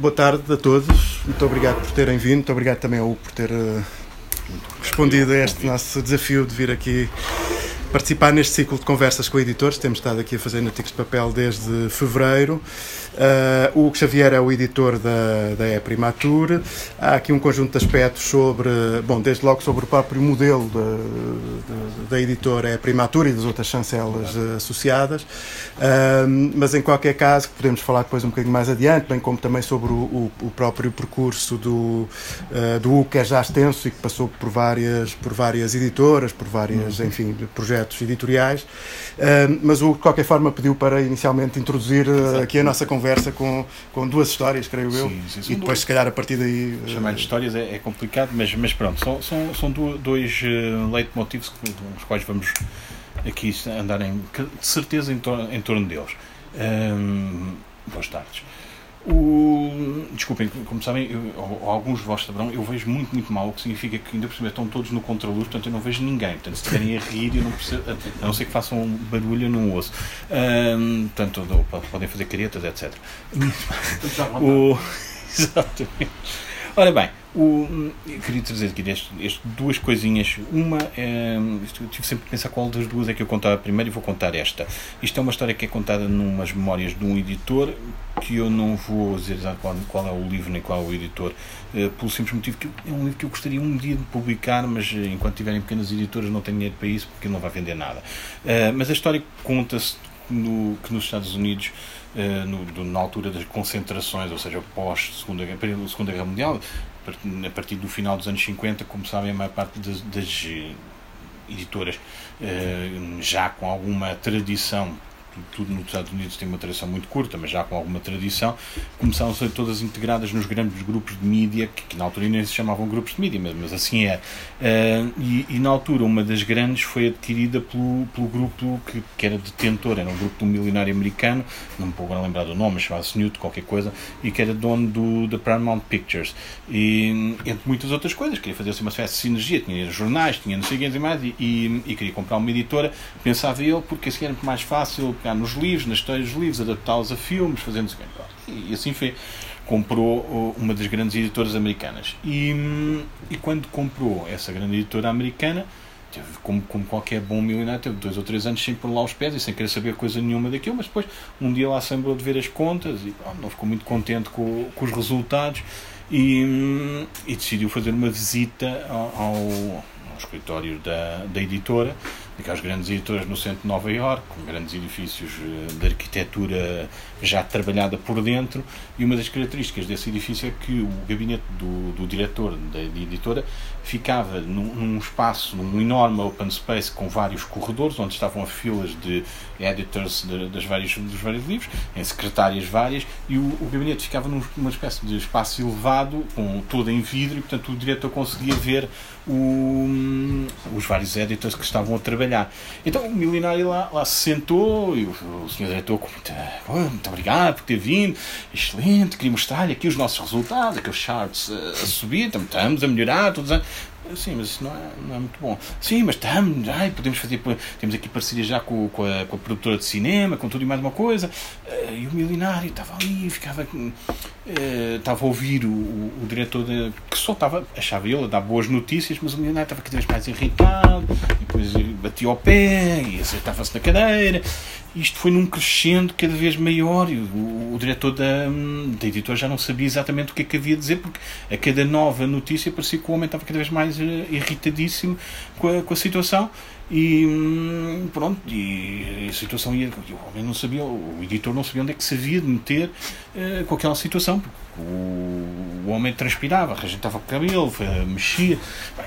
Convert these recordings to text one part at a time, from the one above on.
boa tarde a todos. Muito obrigado por terem vindo. Muito obrigado também ao Hugo por ter uh, respondido a este nosso desafio de vir aqui participar neste ciclo de conversas com editores. Temos estado aqui a fazer artigos de papel desde fevereiro. Uh, o Hugo Xavier é o editor da, da E-Primatur. Há aqui um conjunto de aspectos sobre, bom, desde logo sobre o próprio modelo da, da, editora E-Primatur e das outras chancelas uh, associadas, uh, mas em qualquer caso, podemos falar depois um bocadinho mais adiante, bem como também sobre o, o, o próprio percurso do, do Hugo, que é já extenso e que passou por várias, por várias editoras, por várias, enfim, projetos editoriais, mas o de qualquer forma, pediu para inicialmente introduzir aqui a nossa conversa com, com duas histórias, creio eu. Sim, sim, e depois, duas. se calhar, a partir daí. Chamar de histórias é, é, complicado, mas, mas pronto, são, são, são dois uh, leitmotivos com os quais vamos aqui andar em, de certeza em, tor em torno deles. Um, boas tardes. O, desculpem, como sabem, eu, alguns de vós saberão, eu vejo muito, muito mal, o que significa que ainda por cima estão todos no contraluz, portanto eu não vejo ninguém. Portanto, se estiverem a rir, eu não percebo, a não ser que façam um barulho, eu não ouço. Um, portanto, podem fazer caretas, etc. o, exatamente. Ora bem, o, eu queria trazer aqui deste, este, duas coisinhas. Uma, é, eu tive sempre que pensar qual das duas é que eu contava primeiro e vou contar esta. Isto é uma história que é contada numas memórias de um editor, que eu não vou dizer qual, qual é o livro nem qual é o editor, uh, pelo simples motivo que é um livro que eu gostaria um dia de publicar, mas uh, enquanto tiverem pequenas editoras não tenho dinheiro para isso porque não vai vender nada. Uh, mas a história conta-se no, que nos Estados Unidos Uh, no, na altura das concentrações, ou seja, pós-Segunda Segunda Guerra Mundial, a partir do final dos anos 50, como sabem, a maior parte das, das editoras uh, já com alguma tradição tudo nos Estados Unidos tem uma tradição muito curta, mas já com alguma tradição, começaram a ser todas integradas nos grandes grupos de mídia, que, que na altura nem se chamavam grupos de mídia, mas, mas assim é. Uh, e, e, na altura uma das grandes foi adquirida pelo, pelo grupo que, que era detentor, era um grupo de um milionário americano, não me vou agora lembrar do nome, chamava-se Newt, qualquer coisa, e que era dono do, da Paramount Pictures. E entre muitas outras coisas, queria fazer assim uma espécie de sinergia, tinha jornais, tinha não sei o que mais, e, e, e queria comprar uma editora, pensava ele, porque assim era mais fácil pegar nos livros, nas histórias dos livros, adaptá-los a filmes, fazendo e assim foi. Comprou uma das grandes editoras americanas. E, e quando comprou essa grande editora americana, teve, como, como qualquer bom milionário, teve dois ou três anos sem pôr lá os pés e sem querer saber coisa nenhuma daquilo, mas depois um dia lá se lembrou de ver as contas e não ficou muito contente com, com os resultados e, e decidiu fazer uma visita ao escritório da, da editora aquelas grandes editoras no centro de Nova Iorque, com grandes edifícios eh, de arquitetura já trabalhada por dentro, e uma das características desse edifício é que o gabinete do, do diretor da editora ficava num, num, espaço, num enorme open space com vários corredores, onde estavam filas de editors de, das várias, dos vários livros, em secretárias várias, e o, o gabinete ficava numa espécie de espaço elevado, com todo em vidro, e portanto o diretor conseguia ver o, os vários editors que estavam a trabalhar. Então o milionário lá, lá se sentou e o, o senhor com muito, muito obrigado por ter vindo, excelente, queria mostrar-lhe aqui os nossos resultados, aqueles charts a, a subir, estamos a melhorar, todos a... Sim, mas isso não é, não é muito bom. Sim, mas estamos, ai, podemos fazer, temos aqui parceria já com, com, a, com a produtora de cinema, com tudo e mais uma coisa. Eh, e o milionário estava ali, ficava, eh, estava a ouvir o, o, o diretor, de, que só estava, achava ele, a dar boas notícias, mas o milionário estava cada vez mais irritado, e depois batia ao pé, e acertava-se na cadeira, isto foi num crescendo cada vez maior e o, o, diretor da, da editora já não sabia exatamente o que é que havia de dizer porque a cada nova notícia parecia que o homem estava cada vez mais uh, irritadíssimo com a, com a situação e hum, pronto, e a situação ia. O homem não sabia, o editor não sabia onde é que se havia de meter uh, com aquela situação. O, o homem transpirava, rejeitava o cabelo, mexia.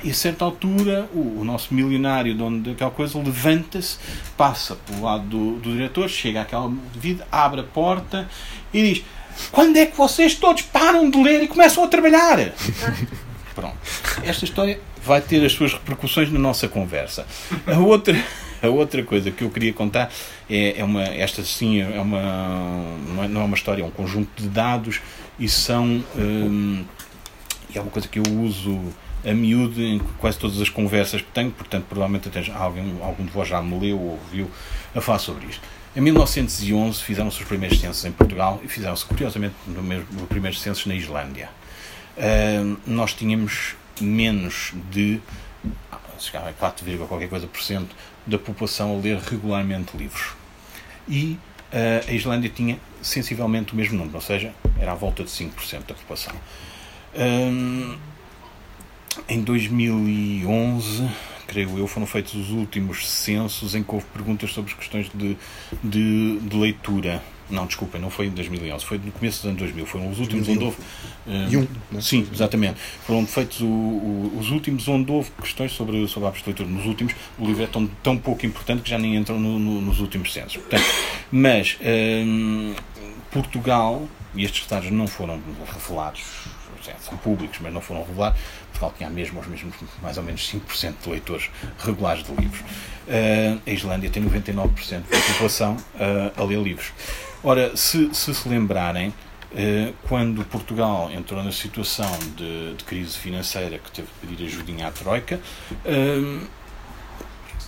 E a certa altura, o, o nosso milionário, dono daquela coisa, levanta-se, passa pelo lado do, do diretor, chega àquela vida, abre a porta e diz: Quando é que vocês todos param de ler e começam a trabalhar? Pronto. Esta história vai ter as suas repercussões na nossa conversa. A outra, a outra coisa que eu queria contar é, é uma, esta sim é uma, não é uma história, é um conjunto de dados e são, hum, é uma coisa que eu uso a miúdo em quase todas as conversas que tenho, portanto, provavelmente até alguém, algum de vós já me leu ou ouviu a falar sobre isto. Em 1911 fizeram-se os primeiros censos em Portugal e fizeram-se, curiosamente, no mesmo, os primeiros censos na Islândia. Uh, nós tínhamos menos de chegava a 4, qualquer coisa por cento da população a ler regularmente livros. E uh, a Islândia tinha sensivelmente o mesmo número, ou seja, era à volta de 5% da população. Um, em 2011, creio eu, foram feitos os últimos censos em que houve perguntas sobre questões de, de, de leitura não, desculpem, não foi em 2011, foi no começo dos anos 2000. Foram os últimos 2001. onde houve. Uh, um, sim, exatamente. Foram feitos o, o, os últimos onde houve questões sobre, sobre a leitura. Nos últimos, o livro é tão, tão pouco importante que já nem entram no, no, nos últimos censos. Portanto, mas um, Portugal, e estes dados não foram revelados, são públicos, mas não foram revelados, Portugal tinha mesmo os mesmos, mais ou menos 5% de leitores regulares de livros. Uh, a Islândia tem 99% da população uh, a ler livros. Ora, se se, se lembrarem, eh, quando Portugal entrou na situação de, de, crise financeira que teve de pedir ajudinha à Troika,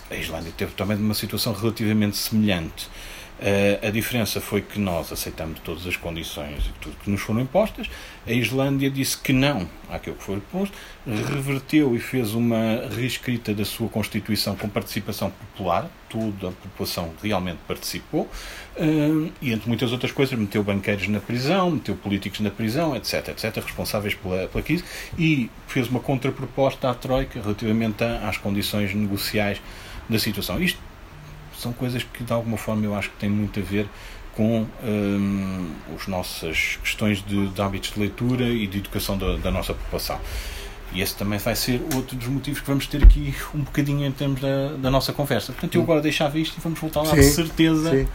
a Islândia teve também uma situação relativamente semelhante. Uh, a diferença foi que nós aceitamos todas as condições e tudo que nos foram impostas. A Islândia disse que não àquilo que foi posto, reverteu e fez uma reescrita da sua Constituição com participação popular, toda a população realmente participou, uh, e entre muitas outras coisas, meteu banqueiros na prisão, meteu políticos na prisão, etc, etc, responsáveis pela, pela crise, e fez uma contraproposta à Troika relativamente às condições negociais da situação. Isto são coisas que de alguma forma eu acho que têm muito a ver com hum, as nossas questões de, de, hábitos de leitura e de educação da, da nossa população. E esse também vai ser outro dos motivos que vamos ter aqui um bocadinho em termos da, da nossa conversa. Portanto, eu agora deixava isto e vamos voltar lá, sim, de certeza. Sim.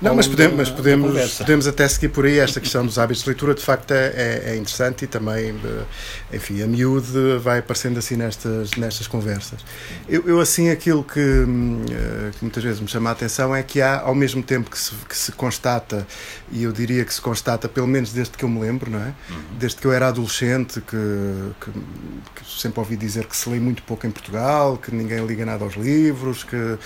Não, mas podemos, mas podemos, podemos até seguir por aí. Esta questão dos hábitos de leitura, de facto, é, é, é interessante e também, eh, enfim, a miúde vai aparecendo assim nestas, nestas conversas. Eu, eu assim, aquilo que, hum, eh, que, muitas vezes me chama a atenção é que há, ao mesmo tempo que se, que se constata, e eu diria que se constata, pelo menos desde que eu me lembro, não é? Uhum. Desde que eu era adolescente, que que sempre ouvi dizer que se lê muito pouco em Portugal, que ninguém liga nada aos livros, que uh,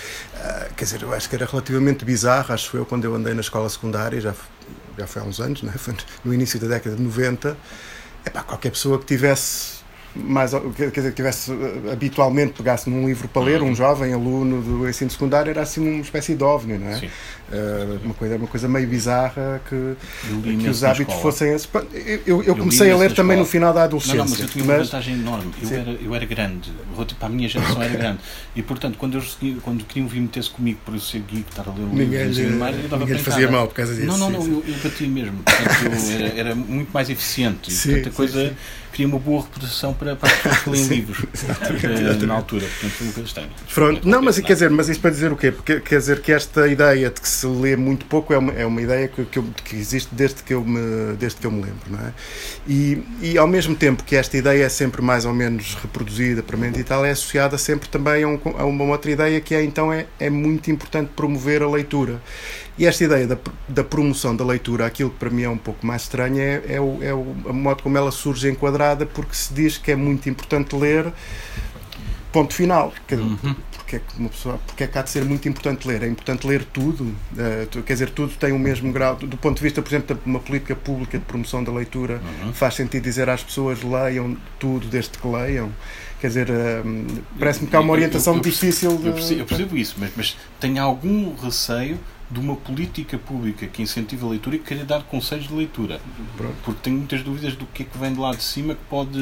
quer dizer, eu acho que era relativamente bizarro, acho eu, quando eu andei na escola secundária, já, já foi há uns anos, né? foi no início da década de 90, epá, qualquer pessoa que tivesse mais, quer dizer, que tivesse eh, habitualmente pegasse num livro para ler, um uhum. jovem aluno do ensino secundário era assim uma espécie de ovni, não é? Sim. Uh, uma, coisa, uma coisa meio bizarra que, que os hábitos fossem esses. Eu, eu, eu comecei a ler também no final da adolescência. Não, não, mas eu tinha uma mas... vantagem enorme. Eu era, eu era grande, para a minha geração okay. era grande. E portanto, quando, eu, quando queriam vir meter-se comigo por eu ser geek, estar a ler um ninguém, livro, mais, eu dava ninguém fazia mal por causa disso. Não, não, não, eu, eu batia mesmo. Portanto, eu era, era muito mais eficiente. E, portanto, a coisa. Sim cria uma boa reputação para, para as pessoas que livros uh, na altura. Portanto, coisa estranha. Pronto, não, mas quer dizer, mas isso para dizer o quê? Porque quer dizer que esta ideia de que se lê muito pouco é uma, é uma ideia que, que, eu, que existe desde que, eu me, desde que eu me lembro, não é? E, e ao mesmo tempo que esta ideia é sempre mais ou menos reproduzida para mente e tal, é associada sempre também a, um, a uma outra ideia que é então é, é muito importante promover a leitura. E esta ideia da, da promoção da leitura, aquilo que para mim é um pouco mais estranho, é, é, o, é o, a modo como ela surge enquadrada, porque se diz que é muito importante ler, ponto final. Uhum. Porque é que uma pessoa, porque é que há de ser muito importante ler? É importante ler tudo, uh, quer dizer, tudo tem o mesmo grau. Do ponto de vista, por exemplo, de uma política pública de promoção da leitura, uhum. faz sentido dizer às pessoas leiam tudo desde que leiam. Quer dizer, uh, parece-me que há uma orientação eu, eu, eu difícil de. Eu percebo, eu percebo isso, mas, mas tenho algum receio de uma política pública que incentiva a leitura e que queria dar conselhos de leitura. Pronto. Porque tenho muitas dúvidas do que é que vem de lá de cima que pode,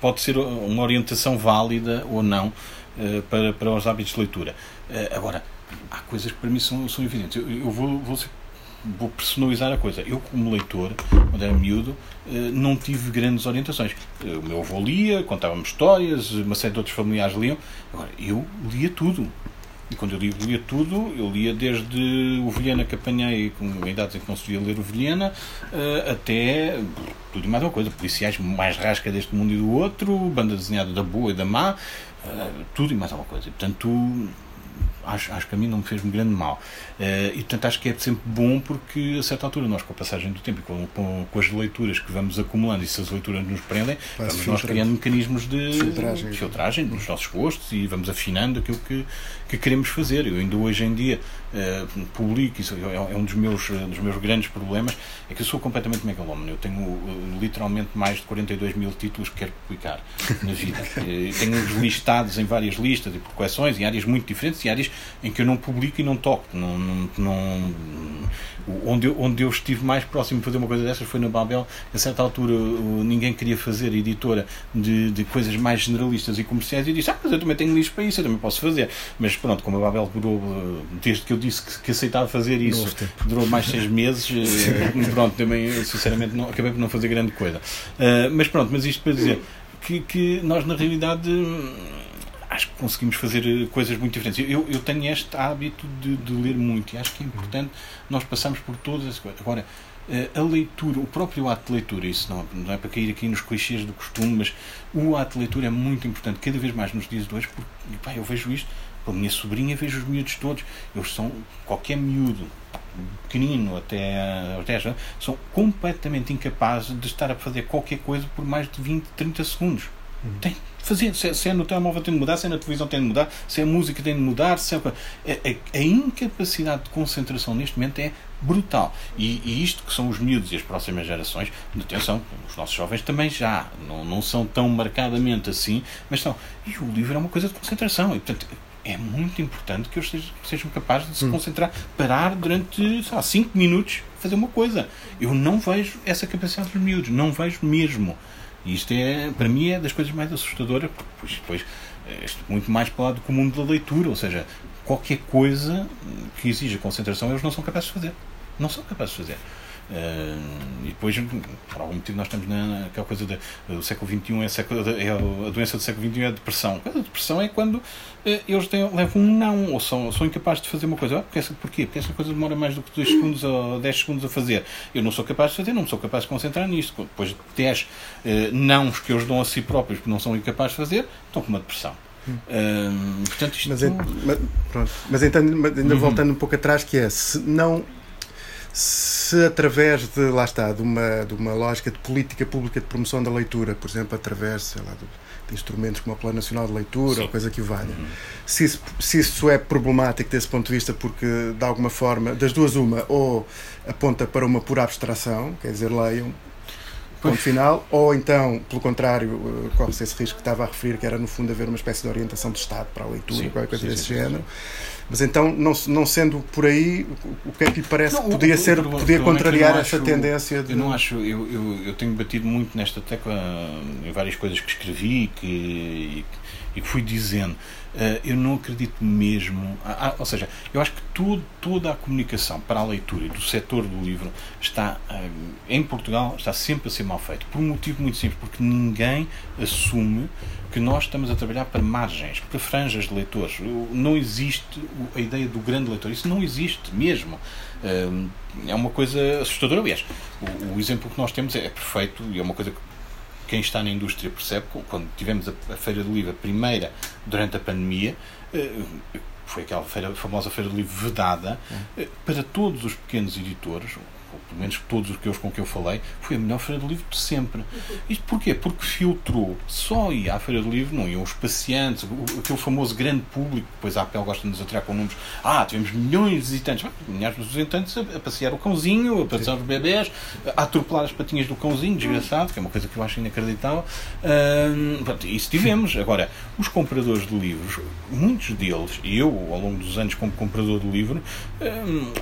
pode ser uma orientação válida ou não uh, para, para os hábitos de leitura. Uh, agora, há coisas que para mim são, são evidentes. Eu, eu vou, vou, vou, personalizar a coisa. Eu, como leitor, quando era miúdo, uh, não tive grandes orientações. O meu avô lia, contava-me histórias, uma série de outros familiares liam. Agora, eu lia tudo. E quando eu digo lia tudo, eu lia desde o Vilhena que apanhei, com idades em que não se via ler o Vilhena, uh, até tudo e mais uma coisa, policiais mais rasca deste mundo e do outro, banda desenhada da boa e da má, uh, tudo e mais alguma coisa. E, portanto, acho, acho que a mim não me fez um grande mal. Uh, e portanto acho que é sempre bom porque a certa altura nós com a passagem do tempo e com, com, com as leituras que vamos acumulando e se as leituras nos prendem, vamos nós criando mecanismos de filtragem. de filtragem dos nossos gostos e vamos afinando aquilo que, que queremos fazer. Eu ainda hoje em dia uh, publico, isso é, é um dos meus, dos meus grandes problemas, é que eu sou completamente megalómano. Eu tenho uh, literalmente mais de 42 mil títulos que quero publicar na vida. tenho-os listados em várias listas e por coleções, em áreas muito diferentes e áreas em que eu não publico e não toco. Não, não, não onde, eu, onde eu estive mais próximo de fazer uma coisa dessas foi na Babel. A certa altura ninguém queria fazer editora de, de coisas mais generalistas e comerciais e eu disse: Ah, mas eu também tenho livros para isso, eu também posso fazer. Mas pronto, como a Babel durou, desde que eu disse que, que aceitava fazer isso, durou mais seis meses, eh, pronto, também sinceramente não, acabei por não fazer grande coisa. Uh, mas pronto, mas isto para dizer que, que nós na realidade acho que conseguimos fazer eh, coisas muito diferentes. Eu, eu tenho este hábito de, de, ler muito e acho que é importante nós passamos por todas as coisas. Agora, eh, a leitura, o próprio ato de leitura, isso não, não é para cair aqui nos clichês do costume, mas o ato de leitura é muito importante, cada vez mais nos dias de hoje, porque pá, eu vejo isto, a minha sobrinha vejo os miúdos todos, eles são, qualquer miúdo, pequenino até, até são completamente incapazes de estar a fazer qualquer coisa por mais de 20, 30 segundos. Uhum. Tem fazer. Se, se é no telemóvel tem de mudar, se é na televisão tem de mudar, se é música tem de mudar. Se é, a, a, a incapacidade de concentração neste momento é brutal. E, e, isto que são os miúdos e as próximas gerações, atenção, os nossos jovens também já não, não são tão marcadamente assim, mas são. E o livro é uma coisa de concentração. E, portanto, é muito importante que eles sejam, sejam capazes de se hum. concentrar, parar durante 5 minutos, fazer uma coisa. Eu não vejo essa capacidade dos miúdos, não vejo mesmo. E isto é, para mim, é das coisas mais assustadoras, porque depois, é muito mais para o lado comum da leitura, ou seja, qualquer coisa que exija concentração eles não são capazes de fazer. Não são capazes de fazer. Uh, e depois, por algum motivo, nós estamos na, naquela coisa do século XXI, é, século, é a doença do século XXI é a depressão. A depressão é quando uh, eles têm, levam um não, ou são, são incapazes de fazer uma coisa. Ah, porque essa, porquê? Porque essa coisa demora mais do que 2 segundos ou 10 segundos a fazer. Eu não sou capaz de fazer, não sou capaz de concentrar nisto. Depois de 10 uh, nãos que eles dão a si próprios porque não são incapazes de fazer, estão com uma depressão. Uh, portanto, isto mas, mas, pronto. mas então, ainda uhum. voltando um pouco atrás, que é se não se através de, lá está, de uma, de uma lógica de política pública de promoção da leitura, por exemplo, através sei lá, de, instrumentos como o Plano Nacional de Leitura Sim. ou coisa que o valha, uhum. se, isso, se isso é problemático desse ponto de vista, porque de alguma forma, das duas, uma, ou aponta para uma pura abstração, quer dizer, leiam, ponto final, ou então, pelo contrário, eh, corre-se esse risco que estava a referir, que era no fundo haver uma espécie de orientação de Estado para a leitura, sim, qualquer coisa sim, desse sim, género. Mas então, não, não sendo por aí, o que é que lhe parece não, que podia, o, ser, o, podia é contrariar essa acho, tendência? De... Eu não acho, eu, eu, eu tenho batido muito nesta tecla em várias coisas que escrevi e que, e que fui dizendo. Uh, eu não acredito mesmo. Ah, ou seja, eu acho que tudo, toda a comunicação para a leitura e do setor do livro está, uh, em Portugal, está sempre a ser mal feito. Por um motivo muito simples, porque ninguém assume que nós estamos a trabalhar para margens, para franjas de leitores. Não existe a ideia do grande leitor. Isso não existe mesmo. Uh, é uma coisa assustadora. Aliás, o, o exemplo que nós temos é, é perfeito e é uma coisa que quem está na indústria percebe, quando tivemos a, Feira do Livro, a primeira durante a pandemia, eh, foi aquela feira, famosa Feira do Livro vedada, eh, para todos os pequenos editores, pelo menos todos os com que eu falei, foi a melhor Feira do Livro de sempre. Isto porquê? Porque filtrou. Só ia à Feira do Livro, não iam os pacientes, aquele famoso grande público, depois a Apple gosta de nos atrair com números. Ah, tivemos milhões de visitantes. Milhares de visitantes a, passear o cãozinho, a passear os bebés, a atropelar as patinhas do cãozinho, desgraçado, que é uma coisa que eu acho inacreditável. Hum, pronto, isso tivemos. Agora, os compradores de livros, muitos deles, e eu, ao longo dos anos, como comprador de livro, hum,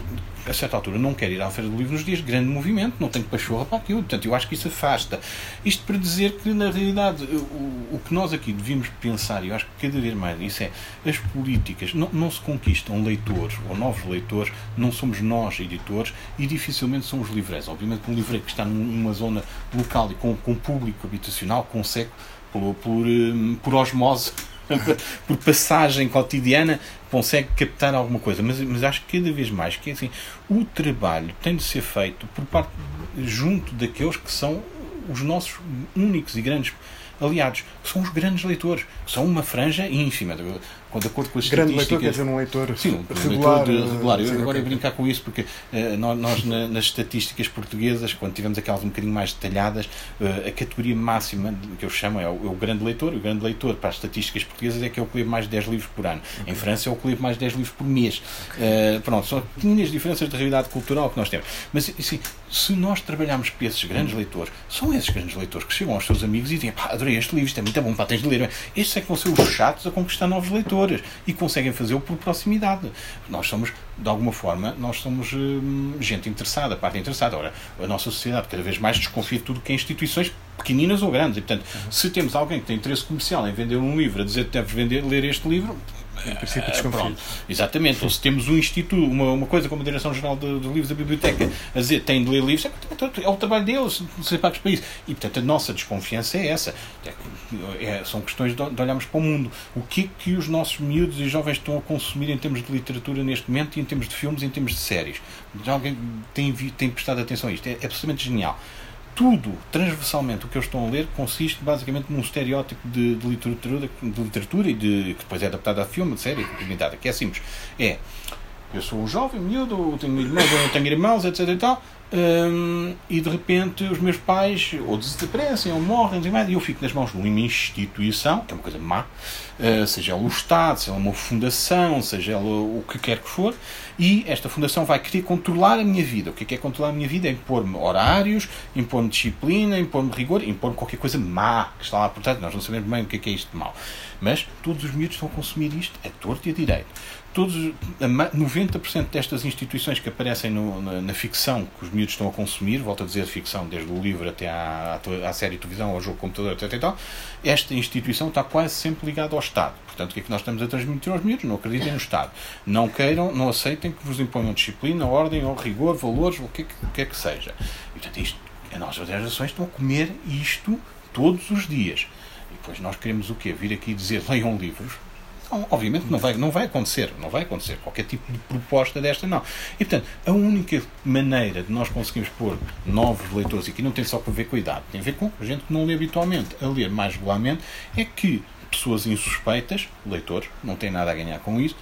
a certa altura não quer ir à Feira do Livro nos dias de grande movimento, não tem pachorra para aquilo. Portanto, eu acho que isso afasta. Isto para dizer que, na realidade, o, o que nós aqui devíamos pensar, e eu acho que cada vez mais isso é, as políticas não, não se conquistam leitores ou novos leitores, não somos nós, editores, e dificilmente são os livreiros. Obviamente que um livreiro que está numa zona local e com, com público habitacional consegue, por, por, hum, por osmose, por passagem cotidiana, consegue captar alguma coisa. Mas, mas acho que cada vez mais que assim, o trabalho tem de ser feito por parte junto daqueles que são os nossos únicos e grandes aliados, que são os grandes leitores, que são uma franja ínfima de acordo com as Grande leitor, quer dizer, um leitor Sim, um regular. Leitor de, regular. Eu agora ia brincar com isso porque uh, nós, na, nas estatísticas portuguesas, quando tivemos aquelas um bocadinho mais detalhadas, uh, a categoria máxima que eu chamo é o, é o, grande leitor. O grande leitor para as estatísticas portuguesas é que é o que lê mais de 10 livros por ano. Okay. Em França é o que lê mais de 10 livros por mês. Okay. Uh, pronto, são pequenas diferenças de realidade cultural que nós temos. Mas, assim, se nós trabalharmos para esses grandes leitores, são esses grandes leitores que chegam aos seus amigos e dizem: pá, adorei este livro, isto é muito bom, pá, tens de ler. Estes é que vão ser os chatos a conquistar novos leitores e conseguem fazê-lo por proximidade. Nós somos, de alguma forma, nós somos hum, gente interessada, parte interessada. Ora, a nossa sociedade cada vez mais desconfia de tudo que é instituições pequeninas ou grandes. E, portanto, uhum. se temos alguém que tem interesse comercial em vender um livro, a dizer que deves vender, ler este livro, em princípio desconfio. Exatamente. Ou se temos um instituto, uma, uma coisa como a Direção-Geral dos Livros da Biblioteca, a dizer tem de ler livros, é, é o trabalho deles, ser pagos para isso. E, portanto, a nossa desconfiança é essa. É, é, são questões de, de, olharmos para o mundo. O que é que os nossos miúdos e jovens estão a consumir em termos de literatura neste momento e em termos de filmes e em termos de séries? Já alguém tem, tem prestado atenção a isto? É, é absolutamente genial tudo, transversalmente, o que eu estou a ler consiste basicamente num estereótipo de, de, literatura, de literatura e de, que depois é adaptado a filme, de série, limitada, que é simples. É, eu sou um jovem, miúdo, tenho irmãos, tenho irmãos, etc e tal, um, e de repente os meus pais ou desaparecem ou morrem e eu fico nas mãos de uma instituição, que é uma coisa má, uh, seja ela o Estado, seja ela uma fundação, seja ela o que quer que for, e esta fundação vai querer controlar a minha vida. O que é, que é controlar a minha vida? É impor-me horários, impor-me disciplina, impor-me rigor, impor-me qualquer coisa má que está lá por trás. Nós não sabemos bem o que é, que é isto de mau. Mas todos os miúdos estão a consumir isto a torto e a direito todos, 90% destas instituições que aparecem no, na, na, ficção que os miúdos estão a consumir, volto a dizer ficção, desde o livro até à, à, à série de televisão, ao jogo de computador, etc. E tal, esta instituição está quase sempre ligada ao Estado. Portanto, o que é que nós estamos a transmitir aos miúdos? Não acreditem no Estado. Não queiram, não aceitem que vos imponham disciplina, ordem, ou rigor, valores, o que, é que, o que é que seja. E, portanto, isto, as nossas gerações estão a comer isto todos os dias. E depois nós queremos o quê? Vir aqui dizer leiam livros obviamente não vai, não vai acontecer, não vai acontecer qualquer tipo de proposta desta não. E portanto, a única maneira de nós conseguirmos pôr novos leitores, aqui não tem só a ver com a idade, tem a ver com a gente que não lê habitualmente, a ler mais regularmente, é que pessoas insuspeitas, leitores, não têm nada a ganhar com isso,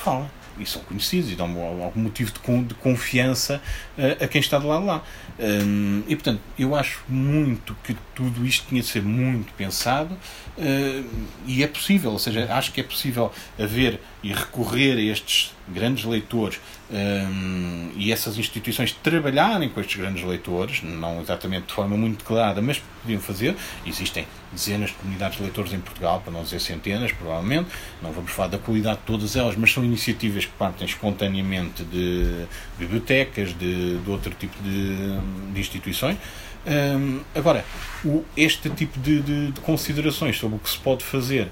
falam e são conhecidos e dão algum motivo de, confiança uh, a quem está do lado lá. Um, e portanto, eu acho muito que tudo isto tinha de ser muito pensado uh, e é possível, ou seja, acho que é possível haver e recorrer a estes grandes leitores um, e essas instituições trabalharem com estes grandes leitores, não exatamente de forma muito declarada, mas podiam fazer. Existem dezenas de comunidades de leitores em Portugal, para não dizer centenas, provavelmente. Não vamos falar da qualidade de todas elas, mas são iniciativas que partem espontaneamente de bibliotecas, de, de outro tipo de, de instituições. Agora, o, este tipo de, de, de, considerações sobre o que se pode fazer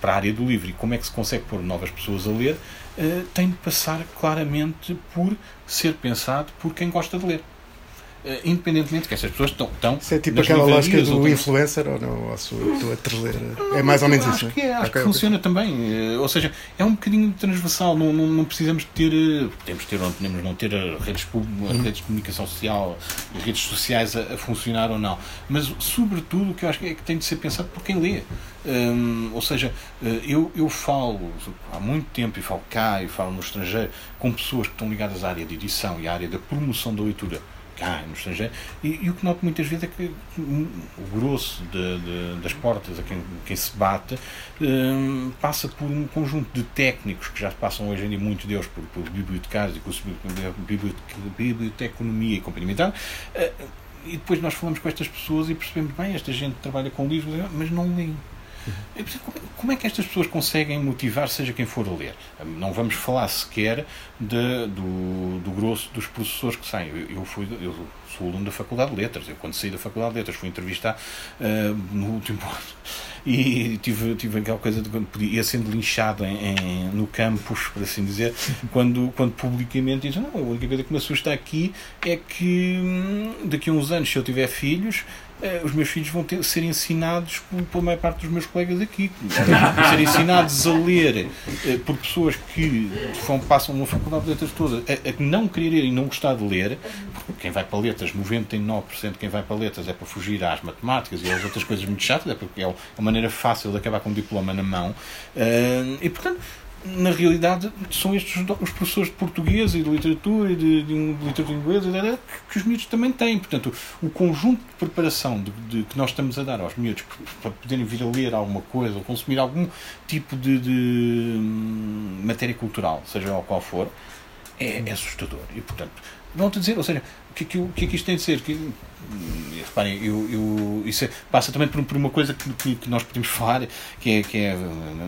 para a área do livro e como é que se consegue pôr novas pessoas a ler, uh, tem de passar claramente por ser pensado por quem gosta de ler. Eh, independentemente que essas pessoas estão. estão isso é tipo aquela lógica do têm... influencer ou não? A treler? É mais ou menos acho isso. Que é, acho okay, que funciona okay. também. Eh, ou seja, é um bocadinho transversal. Não, não, não precisamos ter. Eh, podemos ter ou não podemos não ter redes, hum. redes de comunicação social, redes sociais a, a, funcionar ou não. Mas, sobretudo, o que eu acho que é que tem de ser pensado por quem lê. Hum, ou seja, eu, eu falo há muito tempo e falo cá e falo no estrangeiro com pessoas que estão ligadas à área de edição e à área da promoção da leitura cá no estrangeiro. E, e, o que noto muitas vezes é que o grosso de, de, das portas a quem, quem se bate um, passa por um conjunto de técnicos que já passam hoje em dia, muitos deles por, por bibliotecários e cursos biblioteconomia e companhia militar. Uh, e depois nós falamos com estas pessoas e percebemos bem, esta gente trabalha com livros, mas não lê como é que estas pessoas conseguem motivar, seja quem for a ler? Não vamos falar sequer de, do, do grosso dos professores que saem. Eu, fui, eu sou aluno da Faculdade de Letras. Eu, quando saí da Faculdade de Letras, fui entrevistar uh, no último ano e tive, tive aquela coisa de quando podia, ia sendo linchado em, em, no campus, por assim dizer, quando, quando publicamente disse: Não, a única coisa que me assusta aqui é que hum, daqui a uns anos, se eu tiver filhos, os meus filhos vão ter, ser ensinados por, pela maior parte dos meus colegas aqui. ser ensinados a ler eh, por pessoas que vão, passam uma faculdade de letras toda a, a não querer e não gostar de ler, quem vai para letras, 99% de quem vai para letras é para fugir às matemáticas e às outras coisas muito chatas, é porque é uma maneira fácil de acabar com um diploma na mão. Uh, e, portanto, na realidade, são estes os professores de português e de literatura e de, de, de literatura inglesa que, que os miúdos também têm. Portanto, o conjunto de preparação de, de, que nós estamos a dar aos miúdos para poderem vir a ler alguma coisa ou consumir algum tipo de, hum, matéria cultural, seja qual for, é, é assustador. E, portanto, vão-te dizer, ou seja, o que, que, que é que isto tem de ser? Que, reparem, eu, eu, isso é, passa também por, por uma coisa que, que, nós podemos falar, que é, que é,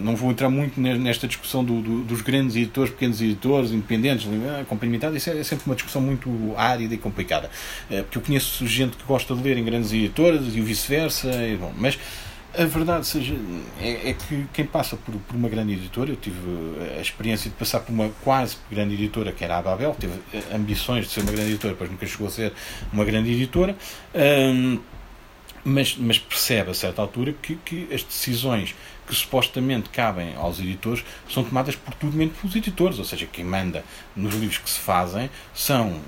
não vou entrar muito nesta discussão do, do, dos grandes editores, pequenos editores, independentes, complementados, isso é, é, sempre uma discussão muito árida e complicada, eh, porque eu conheço gente que gosta de ler em grandes editoras e vice-versa, mas a verdade seja, é, é, que quem passa por, por, uma grande editora, eu tive a experiência de passar por uma quase grande editora, que era a Babel, teve ambições de ser uma grande editora, mas nunca chegou a ser uma grande editora, hum, mas, mas, percebe a certa altura que, que, as decisões que supostamente cabem aos editores são tomadas por tudo menos pelos editores, ou seja, quem manda nos livros que se fazem são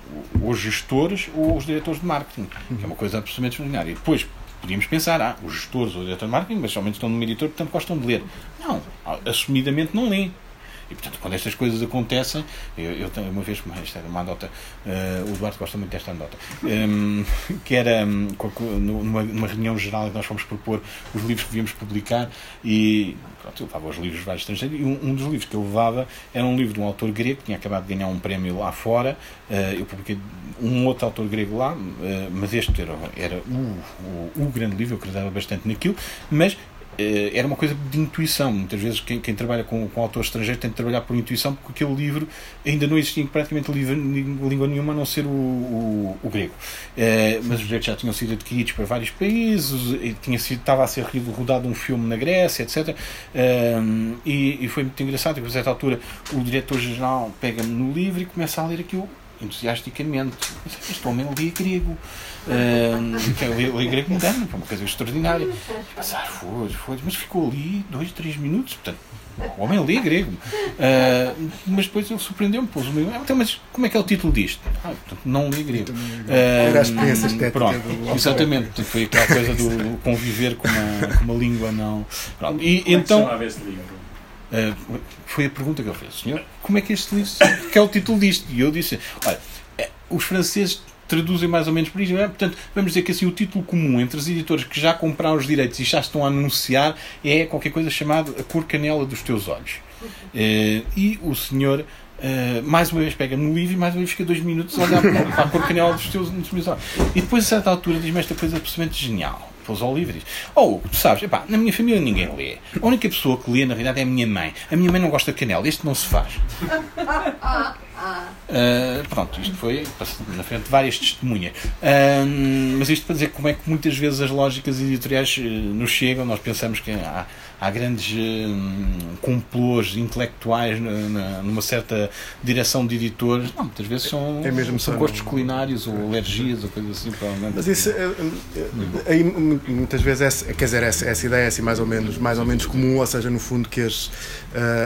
os gestores ou os diretores de marketing, que é uma coisa absolutamente extraordinária. E depois, podíamos pensar, ah, os gestores ou diretor de marketing, mas somente estão numa editora, portanto gostam de ler. Não, assumidamente não leem. E, portanto, quando estas coisas acontecem, eu, eu tenho uma vez, era uma anedota, uh, o Eduardo gosta muito desta anedota, um, ehm, que era um, numa, numa, reunião geral que nós fomos propor os livros que devíamos publicar e pronto, eu levava os livros de vários estrangeiros e um, um, dos livros que eu levava era um livro de um autor grego que tinha acabado de ganhar um prémio lá fora. Uh, eu publiquei um outro autor grego lá, uh, mas este era, era o, o, o grande livro, eu acreditava bastante naquilo, mas era uma coisa de intuição. Muitas vezes quem, quem trabalha com, com autor estrangeiro tem de trabalhar por intuição, porque aquele livro ainda não existia praticamente livro, língua nenhuma a não ser o, o, o grego. Uh, mas os direitos já tinham sido adquiridos para vários países, tinha sido, estava a ser rodado um filme na Grécia, etc. Uh, eh, e, e, foi muito engraçado, porque a certa altura o diretor-geral pega-me no livro e começa a ler aquilo entusiasticamente. Este homem lia grego. Uh, lia grego moderno, foi uma coisa extraordinária. Pensar, foi, foi, mas ficou ali dois, três minutos. Portanto, o homem lia grego. Uh, mas depois ele surpreendeu-me, pôs o meu. Então, mas como é que é o título disto? Ah, portanto, não li grego. Era a experiência estética. Pronto, exatamente. Foi aquela coisa do conviver com uma, com uma língua não. Pronto. E, é então. Uh, foi a pergunta que eu fiz, senhor, como é que este livro, que é o título disto? E eu disse, olha, eh, os franceses traduzem mais ou menos por isso, é? portanto, vamos dizer que assim, o título comum entre as editoras que já compraram os direitos e já estão a anunciar é qualquer coisa chamada A Cor Canela dos Teus Olhos. Uh, e o senhor Uh, mais uma vez pega no livro e mais uma vez fica dois minutos a olhar para, a cor canela dos teus, dos olhos. E depois, a certa altura, diz-me esta coisa absolutamente genial pôs ao livro e diz: Oh, tu sabes, epá, na minha família ninguém lê. A única pessoa que lê, na realidade, é a minha mãe. A minha mãe não gosta de canela, este não se faz. Uh, pronto, isto foi na frente de várias testemunhas. Uh, mas isto para dizer como é que muitas vezes as lógicas editoriais uh, nos chegam, nós pensamos que há, há grandes complôs intelectuais numa certa direção de editores. Não, muitas vezes são, é mesmo são gostos culinários ou alergias ou coisas assim, provavelmente. Mas isso, aí muitas vezes, é, quer dizer, essa, essa ideia é assim mais ou menos, mais ou menos comum, ou seja, no fundo que as,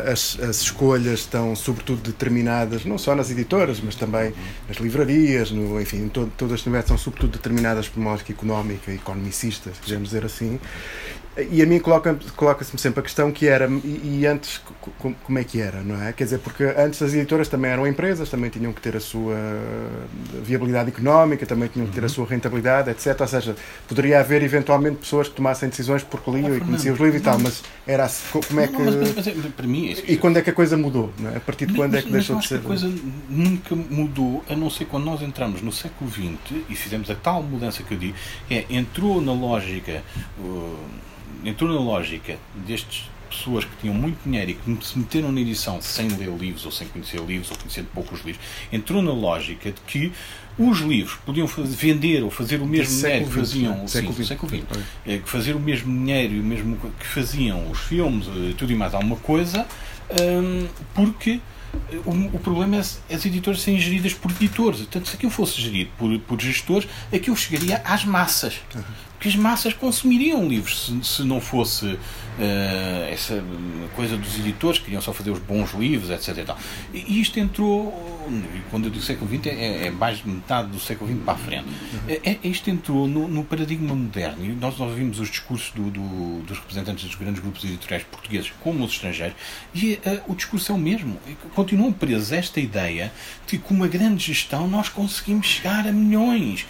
as, as escolhas estão sobretudo determinadas, não só nas editoras, mas também nas livrarias, no, enfim, todo, as atividades são sobretudo determinadas por uma lógica económica, economicista, se quisermos dizer assim. E a mim coloca-se-me coloca sempre a questão que era, e, e, antes como é que era, não é? Quer dizer, porque antes as editoras também eram empresas, também tinham que ter a sua viabilidade económica, também tinham que ter a uhum. sua rentabilidade, etc. Ou seja, poderia haver eventualmente pessoas que tomassem decisões porque liam e conheciam os livros e tal, mas era assim, como é que. Mas, mas, mas, para mim, é e quando é que a coisa mudou? É? A partir de quando é que deixou de ser. a coisa nunca mudou, a não ser quando nós entramos no século XX e fizemos a tal mudança que eu digo, é, entrou na lógica. Uh, entrou na lógica destes pessoas que tinham muito dinheiro e que se meteram na edição sem ler livros ou sem conhecer livros ou conhecendo poucos livros, entrou na lógica de que os livros podiam fazer, vender ou fazer o mesmo dinheiro que faziam século XX, século XX, é, que fazer o mesmo dinheiro e o mesmo que faziam os filmes, eh, tudo e mais alguma coisa, hum, porque o, o, problema é as editoras serem geridas por editores. Portanto, se aquilo fosse gerido por, por gestores, aquilo chegaria às massas. Que as massas consumiriam livros se, se não fosse uh, essa coisa dos editores que queriam só fazer os bons livros, etc. E, e isto entrou quando eu digo século XX, é, é, mais de metade do século XX para a frente. É, é, isto entrou no, no, paradigma moderno e nós ouvimos os discursos do, do, dos representantes dos grandes grupos editoriais portugueses, como os estrangeiros, e uh, o discurso é o mesmo. Continuam presos a esta ideia de que com uma grande gestão nós conseguimos chegar a milhões.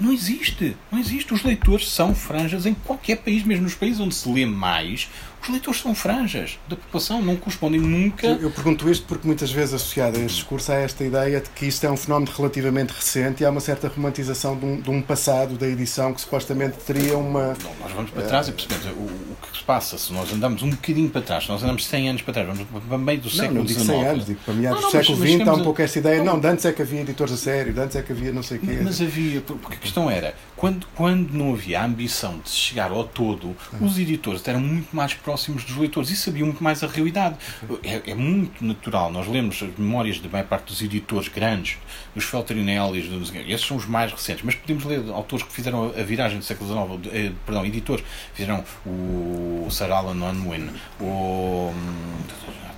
Não existe. Não existe. Os leitores são franjas em qualquer país, mesmo nos países onde se lê mais, os leitores são franjas da população, não correspondem nunca. Eu, eu pergunto isto porque muitas vezes associado a este discurso há esta ideia de que isto é um fenómeno relativamente recente e há uma certa romantização de um, de um passado da edição que supostamente teria uma. Não, nós vamos para trás e percebemos o, o, que se passa. Se nós andamos um bocadinho para trás, se nós andamos 100 anos para trás, vamos para meio do século XIX. Não, digo 100 anos, digo para meados do século XX há um pouco esta ideia. Não, de antes é que havia editores a sério, de antes é que havia não sei o quê. Mas havia, porque a questão era, quando, quando não havia a ambição de chegar ao todo, os editores eram muito mais próximos dos leitores e sabiam muito mais a realidade. É, é muito natural. Nós lemos as memórias da maior parte dos editores grandes, dos Feltrinelli, esses são os mais recentes, mas podemos ler autores que fizeram a viragem do século XIX, eh, perdão, editores, fizeram o Sir Alan Unwin, o hum,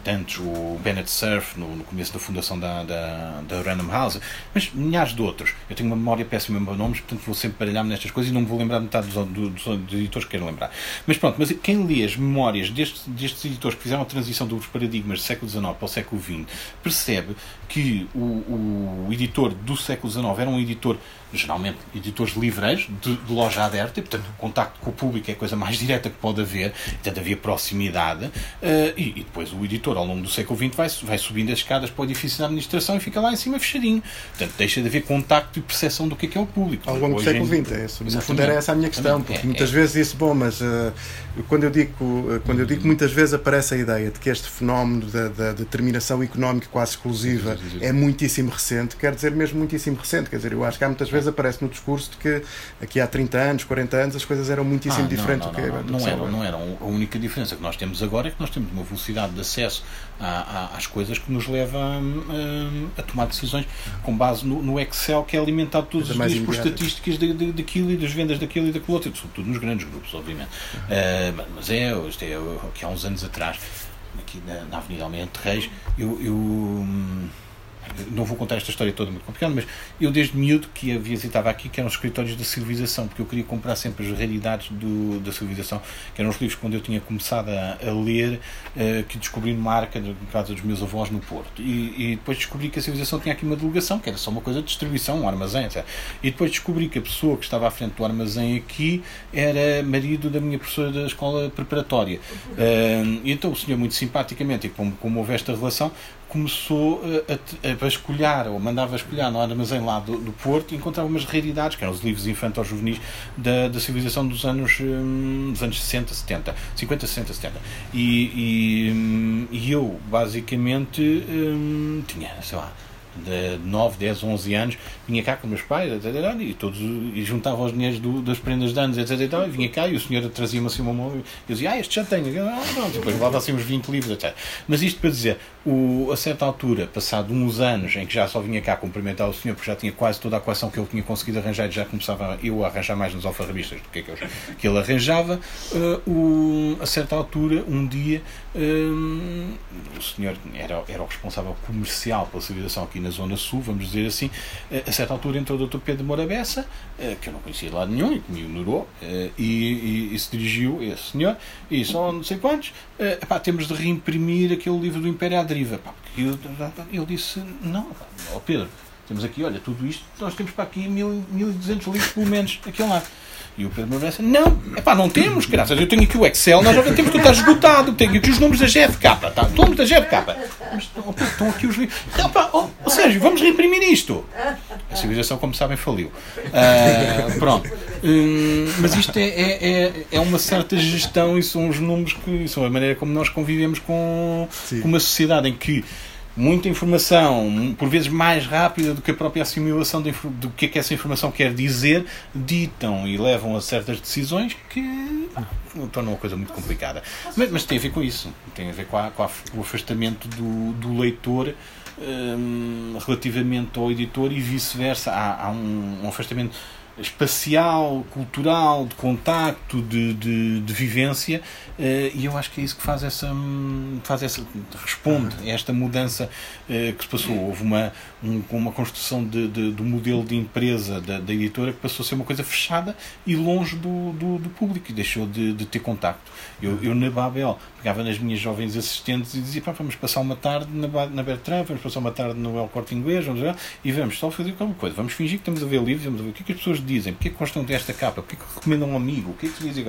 tantos, o Bennett Cerf, no, no, começo da fundação da, da, da, Random House, mas milhares de outros. Eu tenho uma memória péssima para nomes, portanto vou sempre baralhar-me nestas coisas e não me vou lembrar metade dos, dos, dos, editores que quero lembrar. Mas pronto, mas quem lê as memórias destes, destes editores que fizeram a transição dos paradigmas do século XIX para o século XX percebe que o, o editor do século XIX era um editor geralmente editores livreiros, de, de, loja aberta, e portanto o contacto com o público é a coisa mais direta que pode haver, portanto havia proximidade, uh, e, e, depois o editor ao longo do século XX vai, vai subindo as escadas para o edifício da administração e fica lá em cima fechadinho. Portanto, deixa de haver contacto e percepção do que é, que é o público. Ao longo do século XX, é isso. No fundo era essa a minha questão, porque é, muitas é. vezes disse, bom, mas uh, quando, eu digo, quando eu digo que muitas vezes aparece a ideia de que este fenómeno da, da determinação económica quase exclusiva é muitíssimo recente, quer dizer mesmo muitíssimo recente, quer dizer, eu acho que há muitas vezes aparece no discurso de que aqui há 30 anos, 40 anos, as coisas eram muitíssimo ah, diferentes não, não, do que não, não, não, eram, não eram. A única diferença. Que nós temos agora é que nós temos uma velocidade de acesso a, a, às coisas que nos leva a, a, tomar decisões com base no, no, Excel que é alimentado todos os dias por estatísticas de, de, daquilo e das vendas daquilo e daquilo outro, sobretudo nos grandes grupos, obviamente. Uh, mas é, isto é, que há uns anos atrás, aqui na, na Avenida Almirante Reis, eu, eu hum, não vou contar esta história toda muito complicada, mas eu desde miúdo que a visitava aqui, que eram os escritórios da civilização, porque eu queria comprar sempre as raridades do, da civilização, que eram os livros quando eu tinha começado a, a ler, uh, que descobri numa arca de casa dos meus avós no Porto. E, e, depois descobri que a civilização tinha aqui uma delegação, que era só uma coisa de distribuição, um armazém, etc. E depois descobri que a pessoa que estava à frente do armazém aqui era marido da minha professora da escola preparatória. Uh, e então o senhor, muito simpaticamente, e como, como houve esta relação, começou a, a, a vasculhar, ou mandava vasculhar no armazém lá do, do Porto e encontrava umas raridades, que eram os livros infantos-juvenis da, da civilização dos anos, hum, dos anos 60, 70, 50, 60, 70. E, e, hum, e eu, basicamente, hum, tinha, sei lá, de 9, 10, 11 anos, vinha cá com meus pais, etc, e, todos, e juntava os dinheiros do, das prendas de anos, etc, e vinha cá e o senhor trazia-me assim uma mão, eu dizia, ah, este já tenho, ah, não, depois levava assim uns 20 livros, etc. Mas isto para dizer, o, a certa altura, passado uns anos em que já só vinha cá cumprimentar o senhor, porque já tinha quase toda a coleção que ele tinha conseguido arranjar, e já começava eu a arranjar mais nos alfarrabistas do que, é que, eu, que ele arranjava, uh, o, a certa altura, um dia, um, o senhor era, era o responsável comercial pela civilização aqui na Zona Sul, vamos dizer assim, a certa altura entrou o Dr. Pedro Morabessa, eh, que eu não conhecia de lado nenhum e que me ignorou, eh, e, e, e, se dirigiu a esse senhor e disse: oh, não sei quantos, eh, epá, temos de reimprimir aquele livro do Império à Deriva. Epá, eu, ele disse: não, oh Pedro, temos aqui, olha, tudo isto, nós temos para aqui 1200 livros pelo menos, aquele lá. E o Pedro Moreira não, é pá, não temos, graças. Eu tenho aqui o Excel, nós já temos tudo está esgotado. Tenho aqui os números da GFK, tá? Os números da GFK. Mas oh, estão aqui os livros. Não, pá, oh, oh, Sérgio, vamos reimprimir isto. A civilização, como sabem, faliu. Uh, pronto. Hum, mas isto é, é, é, é, uma certa gestão e são os números que. são a maneira como nós convivemos com, com uma sociedade em que muita informação, por vezes mais rápida do que a própria assimilação de, do que é que essa informação quer dizer, ditam e levam a certas decisões que tornam a coisa muito complicada. Mas, mas, tem a ver com isso, tem a ver com, a, com, a, o afastamento do, do leitor um, relativamente ao editor e vice-versa. Há, há um, um, afastamento espacial, cultural, de contacto, de, de, de vivência, uh, e eu acho que é isso que faz essa, faz essa responde a esta mudança uh, que se passou. Houve uma, um, uma construção de, de, do modelo de empresa da, da, editora que passou a ser uma coisa fechada e longe do, do, do público, e deixou de, de ter contacto. Eu, eu, na Babel, pegava nas minhas jovens assistentes e dizia, pá, vamos passar uma tarde na, na Bertrand, vamos passar uma tarde no El Corte Inglês, vamos ver, e vamos só fazer alguma coisa, vamos fingir que estamos a ver livros, vamos ver o que é que as pessoas dizem, porque é que gostam desta capa, porque é que recomendam um amigo, o que é que dizem.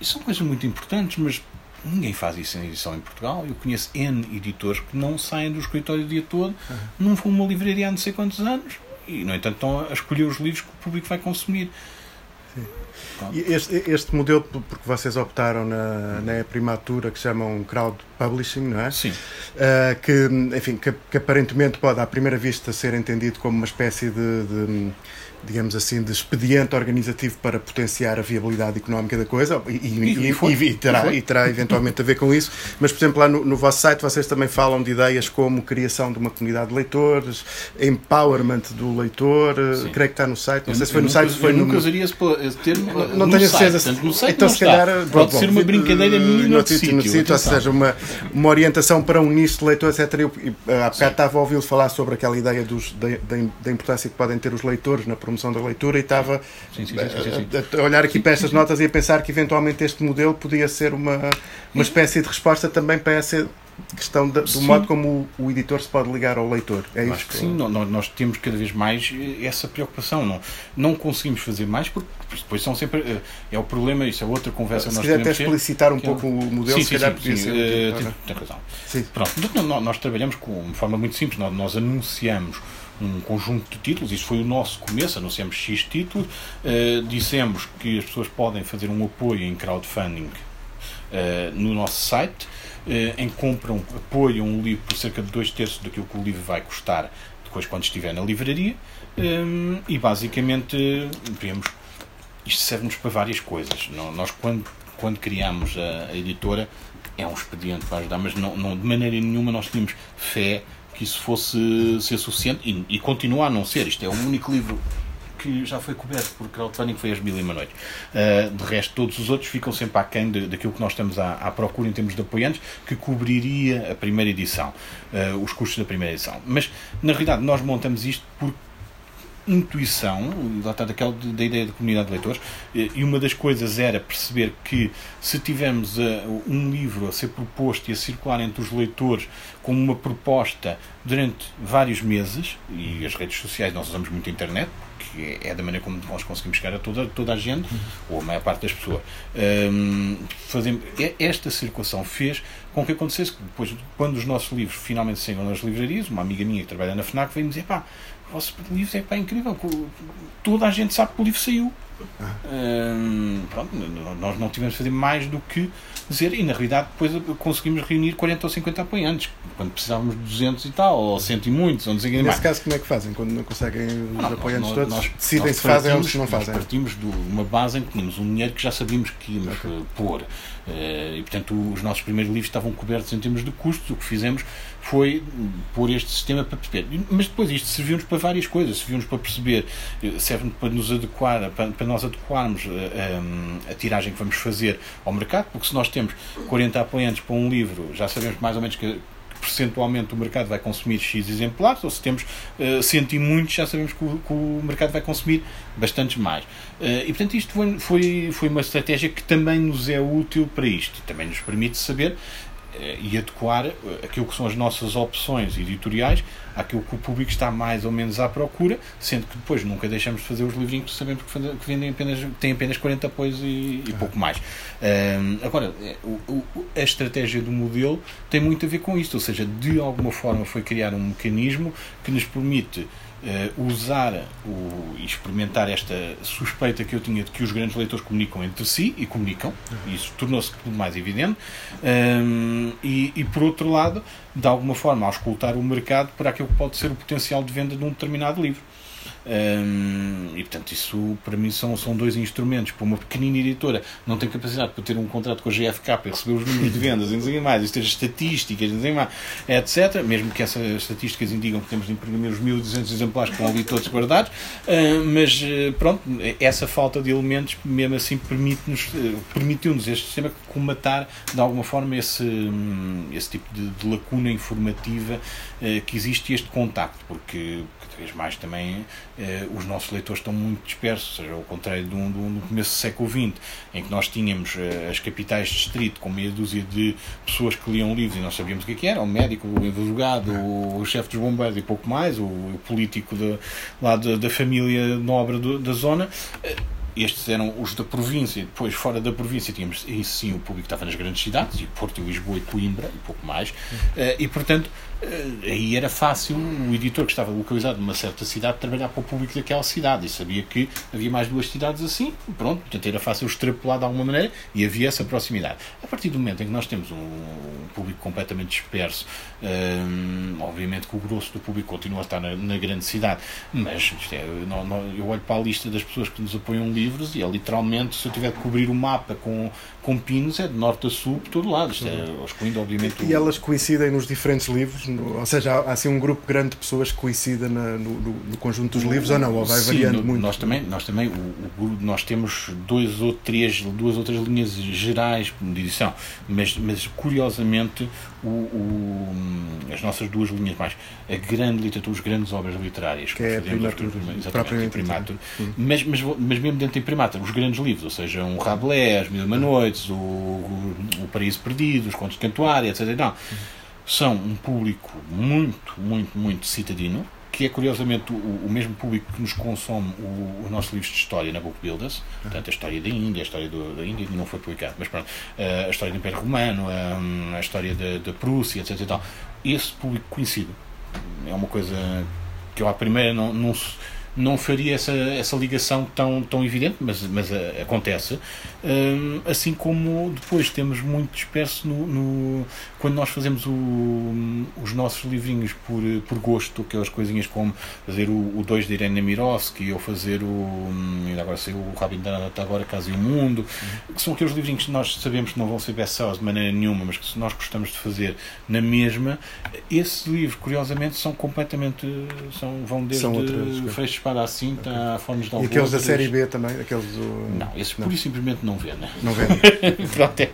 Isso são coisas muito importantes, mas ninguém faz isso em edição em Portugal. Eu conheço N editores que não saem do escritório o dia todo, uhum. não vão a uma livraria há não sei quantos anos e, no entanto, estão a escolher os livros que o público vai consumir. Este, este modelo, porque vocês optaram na, na primatura que chamam crowd publishing, não é? Sim. Uh, que, enfim, que, que, aparentemente pode à primeira vista ser entendido como uma espécie de, de digamos assim, de expediente organizativo para potenciar a viabilidade económica da coisa e, e, e, e terá, e, terá, eventualmente a ver com isso. Mas, por exemplo, lá no, no, vosso site vocês também falam de ideias como criação de uma comunidade de leitores, empowerment do leitor, Sim. creio que está no site. Não sei se foi no site se foi eu no. Nunca usaria esse termo. Não, tenho certeza. No site então, se calhar. Pode bom, ser uma brincadeira minha no, sítio. No sítio ou seja, uma, uma orientação para um nicho de leitores, etc. Eu, há bocado estava a ouvi-lo falar sobre aquela ideia dos, da, da importância que podem ter os leitores na promoção promoção da leitura e estava sim, sim, sim, a, a, olhar aqui para estas notas e a pensar que eventualmente este modelo podia ser uma, uma espécie de resposta também para essa questão de, do sim. modo como o, o, editor se pode ligar ao leitor. É isso? Acho que sim, nós, nós, temos cada vez mais essa preocupação. Não, não conseguimos fazer mais porque depois são sempre. Eh, é o problema, isso é outra conversa. Se quiser até explicitar um pouco é... o modelo, sim, se calhar podia ser. Uh, tem, tem razão. Sim. Pronto, nós, nós trabalhamos com uma forma muito simples. Nós, nós anunciamos um conjunto de títulos, isso foi o nosso começo, anunciamos X títulos, uh, dissemos que as pessoas podem fazer um apoio em crowdfunding uh, no nosso site, uh, em que compram, apoiam um livro por cerca de dois terços daquilo que o livro vai custar depois quando estiver na livraria, um, e basicamente, vemos, isto serve-nos para várias coisas. Nós, quando, quando criamos a, a editora, é um expediente para ajudar, mas não, não, de maneira nenhuma nós tínhamos fé que isso fosse ser suficiente e, e continua a não ser. Isto é o único livro que já foi coberto por crowdfunding foi as Mil e Uma Noites. Uh, de resto, todos os outros ficam sempre aquém de, daquilo que nós estamos à, à, procura em termos de apoiantes, que cobriria a primeira edição, uh, os custos da primeira edição. Mas, na realidade, nós montamos isto porque intuição, lá está daquela da ideia de comunidade de leitores, e uma das coisas era perceber que se tivermos uh, um livro a ser proposto e a circular entre os leitores como uma proposta durante vários meses, e as redes sociais, nós usamos muito a internet, que é da maneira como nós conseguimos chegar a toda, toda a gente, ou a maior parte das pessoas. Um, fazemos, esta circulação fez com que acontecesse que depois, quando os nossos livros finalmente saíram nas livrarias, uma amiga minha que trabalha na FNAC veio-me dizer, pá, o vosso livro é pá, incrível, toda a gente sabe que o livro saiu. Hum, pronto, nós não tivemos a fazer mais do que dizer, e na realidade depois conseguimos reunir 40 ou 50 apoiantes, quando precisávamos de 200 e tal, ou 100 e muitos, ou não sei Nesse mais. caso, como é que fazem? Quando não conseguem os não, apoiantes nós, todos, nós, decidem nós se fazem ou se não fazem? Nós partimos de uma base em que tínhamos um dinheiro que já sabíamos que íamos okay. pôr. Uh, e portanto, os nossos primeiros livros estavam cobertos em termos de custos. O que fizemos foi pôr este sistema para perceber. Mas depois isto serviu-nos para várias coisas. Serviu-nos para perceber, eh, serve-nos para nos adequar, para, para nós adequarmos a, eh, a, a, tiragem que vamos fazer ao mercado, porque se nós temos 40 apoiantes para um livro, já sabemos mais ou menos que percentualmente o mercado vai consumir X exemplares, ou se temos uh, cento e muitos, já sabemos que o, que o mercado vai consumir bastantes mais. Uh, e portanto, isto foi, foi, foi uma estratégia que também nos é útil para isto, também nos permite saber eh, e adequar aquilo que são as nossas opções editoriais àquilo que o público está mais ou menos à procura, sendo que depois nunca deixamos de fazer os livrinhos que sabemos que, vendem apenas, têm apenas 40 apoios e, e pouco mais. Um, agora, eh, o, o, a estratégia do modelo tem muito a ver com isto, ou seja, de alguma forma foi criar um mecanismo que nos permite uh, usar o, experimentar esta suspeita que eu tinha de que os grandes leitores comunicam entre si e comunicam, uhum. isso tornou-se tudo mais evidente, um, e, e, por outro lado, de alguma forma, auscultar o mercado para aquilo que pode ser o potencial de venda de um determinado livro. Um, e portanto, isso para mim são, são dois instrumentos. Para uma pequenina editora não tem capacidade para ter um contrato com a GFK e receber os números de vendas e mais, e ter as estatísticas, não sei mais, etc. Mesmo que essas estatísticas indicam que temos de imprimir os 1200 exemplares que estão ali todos guardados, uh, mas uh, pronto, essa falta de elementos, mesmo assim, permite-nos, uh, permitiu-nos este sistema comatar de alguma forma esse, um, esse tipo de, de lacuna informativa que existe este contacto, porque cada vez mais também eh, os nossos leitores estão muito dispersos, ou seja, ao contrário do, do, do começo do século XX, em que nós tínhamos eh, as capitais de distrito com meia dúzia de pessoas que liam livros e não sabíamos o que, é que era, o médico, o advogado, o, o chefe dos bombeiros e pouco mais, o, o político de, lá de, da família nobre do, da zona. Eh, estes eram os da província, depois fora da província tínhamos, e sim, o público estava nas grandes cidades, e Porto, Lisboa e Coimbra, e pouco mais, uhum. e portanto eh, aí era fácil o editor que estava localizado numa certa cidade trabalhar para o público daquela cidade e sabia que havia mais duas cidades assim, pronto, portanto era fácil extrapolar de alguma maneira e havia essa proximidade. A partir do momento em que nós temos um público completamente disperso, hum, obviamente que o grosso do público continua a estar na, na grande cidade, mas é, não, não, eu olho para a lista das pessoas que nos apoiam livros e é literalmente, se eu tiver que cobrir o mapa com, com pinos, é de norte a sul por todo lado, isto é, excluindo obviamente... E elas coincidem nos diferentes livros? no, ou seja, há, assim um grupo grande de pessoas que coincida na, no, no, conjunto dos livros ou não? Ou vai Sim, variando no, muito? Nós também, nós, também o, o, nós temos dois ou três, duas ou três linhas gerais de edição, mas, mas curiosamente o, as nossas duas linhas mais, a grande literatura, as grandes obras literárias, que é a primatura, exatamente, primatura, mas, mas, mas mesmo dentro da primatura, os grandes livros, ou seja, um Rabelais, Mil Uma Noites, o, o, Paraíso Perdido, os Contos de Cantuária, etc. Não são um público muito, muito, muito citadino, que é curiosamente o, o mesmo público que nos consome os nossos livros de história na Book Builders, portanto a história da Índia, a história do, da Índia não foi publicado, mas pronto, a história do Império Romano, a, a história da, Prússia, etc. Esse público conhecido é uma coisa que eu à primeira não, não não faria essa, essa ligação tão, tão evidente, mas, mas uh, acontece. Uh, assim como depois temos muito disperso no, no quando nós fazemos o, os nossos livrinhos por, por gosto, aquelas coisinhas como fazer o 2 de Irene Mirovski ou fazer o. ainda agora sei o Rabin Danata agora, Casa e o Mundo, uhum. que são aqueles livrinhos que nós sabemos que não vão ser best-sellers de maneira nenhuma, mas que nós gostamos de fazer na mesma. Esses livros, curiosamente, são completamente. São, vão desde são outras, para a cinta, okay. a formas de E aqueles da série B também? Aqueles do... Não, esses não. pura e simplesmente não vendem. Não vendem. Pronto, é,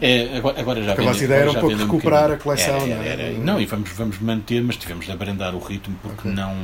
é, agora, agora já A vossa ideia era um pouco recuperar um a coleção, era, era, era, não é? Não, e vamos, vamos manter, mas tivemos de abrandar o ritmo porque okay. não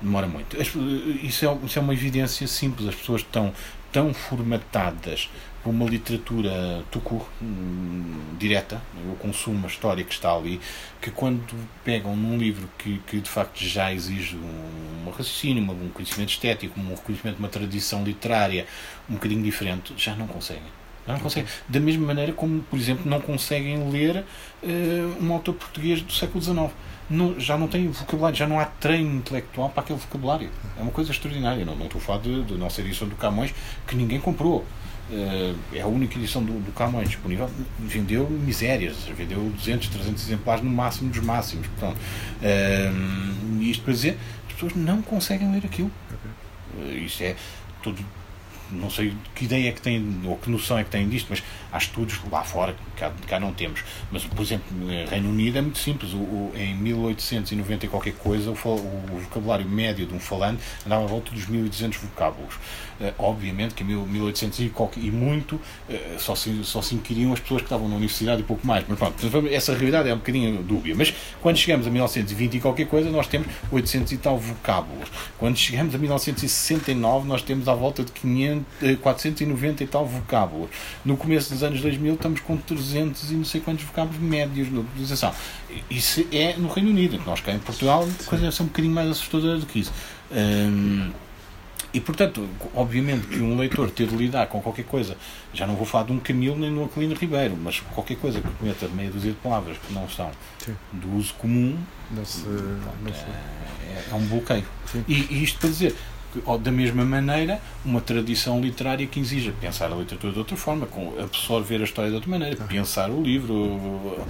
demora muito. Isso é, isso é uma evidência simples. As pessoas estão tão formatadas por uma literatura tucur, hum, direta, o consumo, a história que está ali, que quando pegam num livro que, que de facto já exige um, um raciocínio, um conhecimento estético, um reconhecimento de uma tradição literária um bocadinho diferente, já não conseguem. Não conseguem. Da mesma maneira como, por exemplo, não conseguem ler uh, um autor português do século XIX. Não, já não tem vocabulário, já não há treino intelectual para aquele vocabulário. É uma coisa extraordinária. Não, não estou a falar da nossa edição do Camões, que ninguém comprou. Uh, é a única edição do, do Camões disponível. Vendeu misérias, vendeu 200, 300 exemplares no máximo dos máximos. Portanto, uh, isto para dizer, as pessoas não conseguem ler aquilo. Uh, isto é tudo não sei que ideia é que têm, ou que noção é que têm disto, mas há estudos lá fora que cá, cá não temos. Mas, por exemplo, no Reino Unido é muito simples. O, o, em 1890 e qualquer coisa, o, o, vocabulário médio de um falante andava à volta dos 1200 vocábulos. Uh, obviamente que em 1800 e, qualquer, e muito uh, só, se, só se inquiriam as pessoas que estavam na universidade e pouco mais. Mas pronto, essa realidade é um bocadinho dúbia. Mas quando chegamos a 1920 e qualquer coisa, nós temos 800 e tal vocábulos. Quando chegamos a 1969, nós temos à volta de 500, 490 e tal vocábulos. No começo dos anos 2000, estamos com 300 e não sei quantos vocábulos médios na utilização. Isso é no Reino Unido. Nós cá em Portugal, a coisa é um bocadinho mais assustadora do que isso. Hum, e, portanto, obviamente que um leitor ter de lidar com qualquer coisa, já não vou falar de um Camilo nem de um Aquilino Ribeiro, mas qualquer coisa que cometa meia dúzia de palavras que não são Sim. do uso comum, não se, pronto, não se... É, é, um bloqueio. E, e, isto para dizer da mesma maneira, uma tradição literária que exija pensar a literatura de outra forma, absorver a história de outra maneira, pensar o livro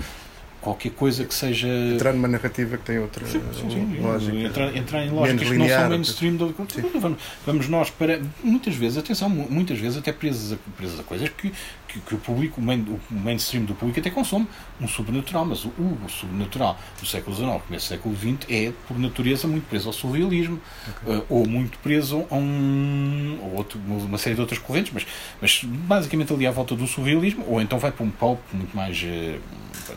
qualquer coisa que seja. Entrar numa narrativa que tem outra sim, sim, sim. lógica. Entrar, entrar em lógicas que não são mainstream. Do... Vamos, vamos nós para. Muitas vezes, atenção, muitas vezes até presas a, presas a coisas que, que, que, o público, o, main, o mainstream do público até consome. Um sobrenatural, mas o, o sobrenatural do século XIX, começo do século XX, é por natureza muito preso ao surrealismo okay. uh, ou muito preso a um. ou outro, uma série de outras correntes, mas, mas basicamente ali à volta do surrealismo, ou então vai para um pulp muito mais. Uh,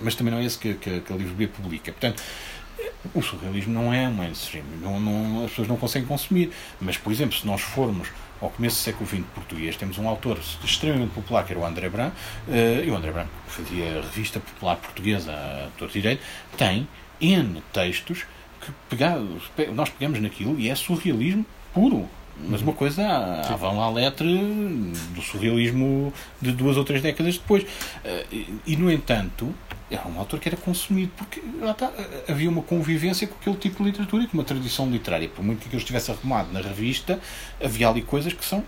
mas também não é esse que, que, que a Livro B publica. Portanto, o surrealismo não é mainstream, não, não, as pessoas não conseguem consumir. Mas, por exemplo, se nós formos ao começo do século XX português, temos um autor extremamente popular que era o André Brand, uh, e o André Brand fazia revista popular portuguesa a todo direito, tem N textos que pegados, nós pegamos naquilo e é surrealismo puro. Mas uma coisa à vão à letra do surrealismo de duas ou três décadas depois. Uh, e, no entanto, era um autor que era consumido, porque está, havia uma convivência com aquele tipo de literatura e com uma tradição literária. Por muito que eu estivesse arrumado na revista, havia ali coisas que são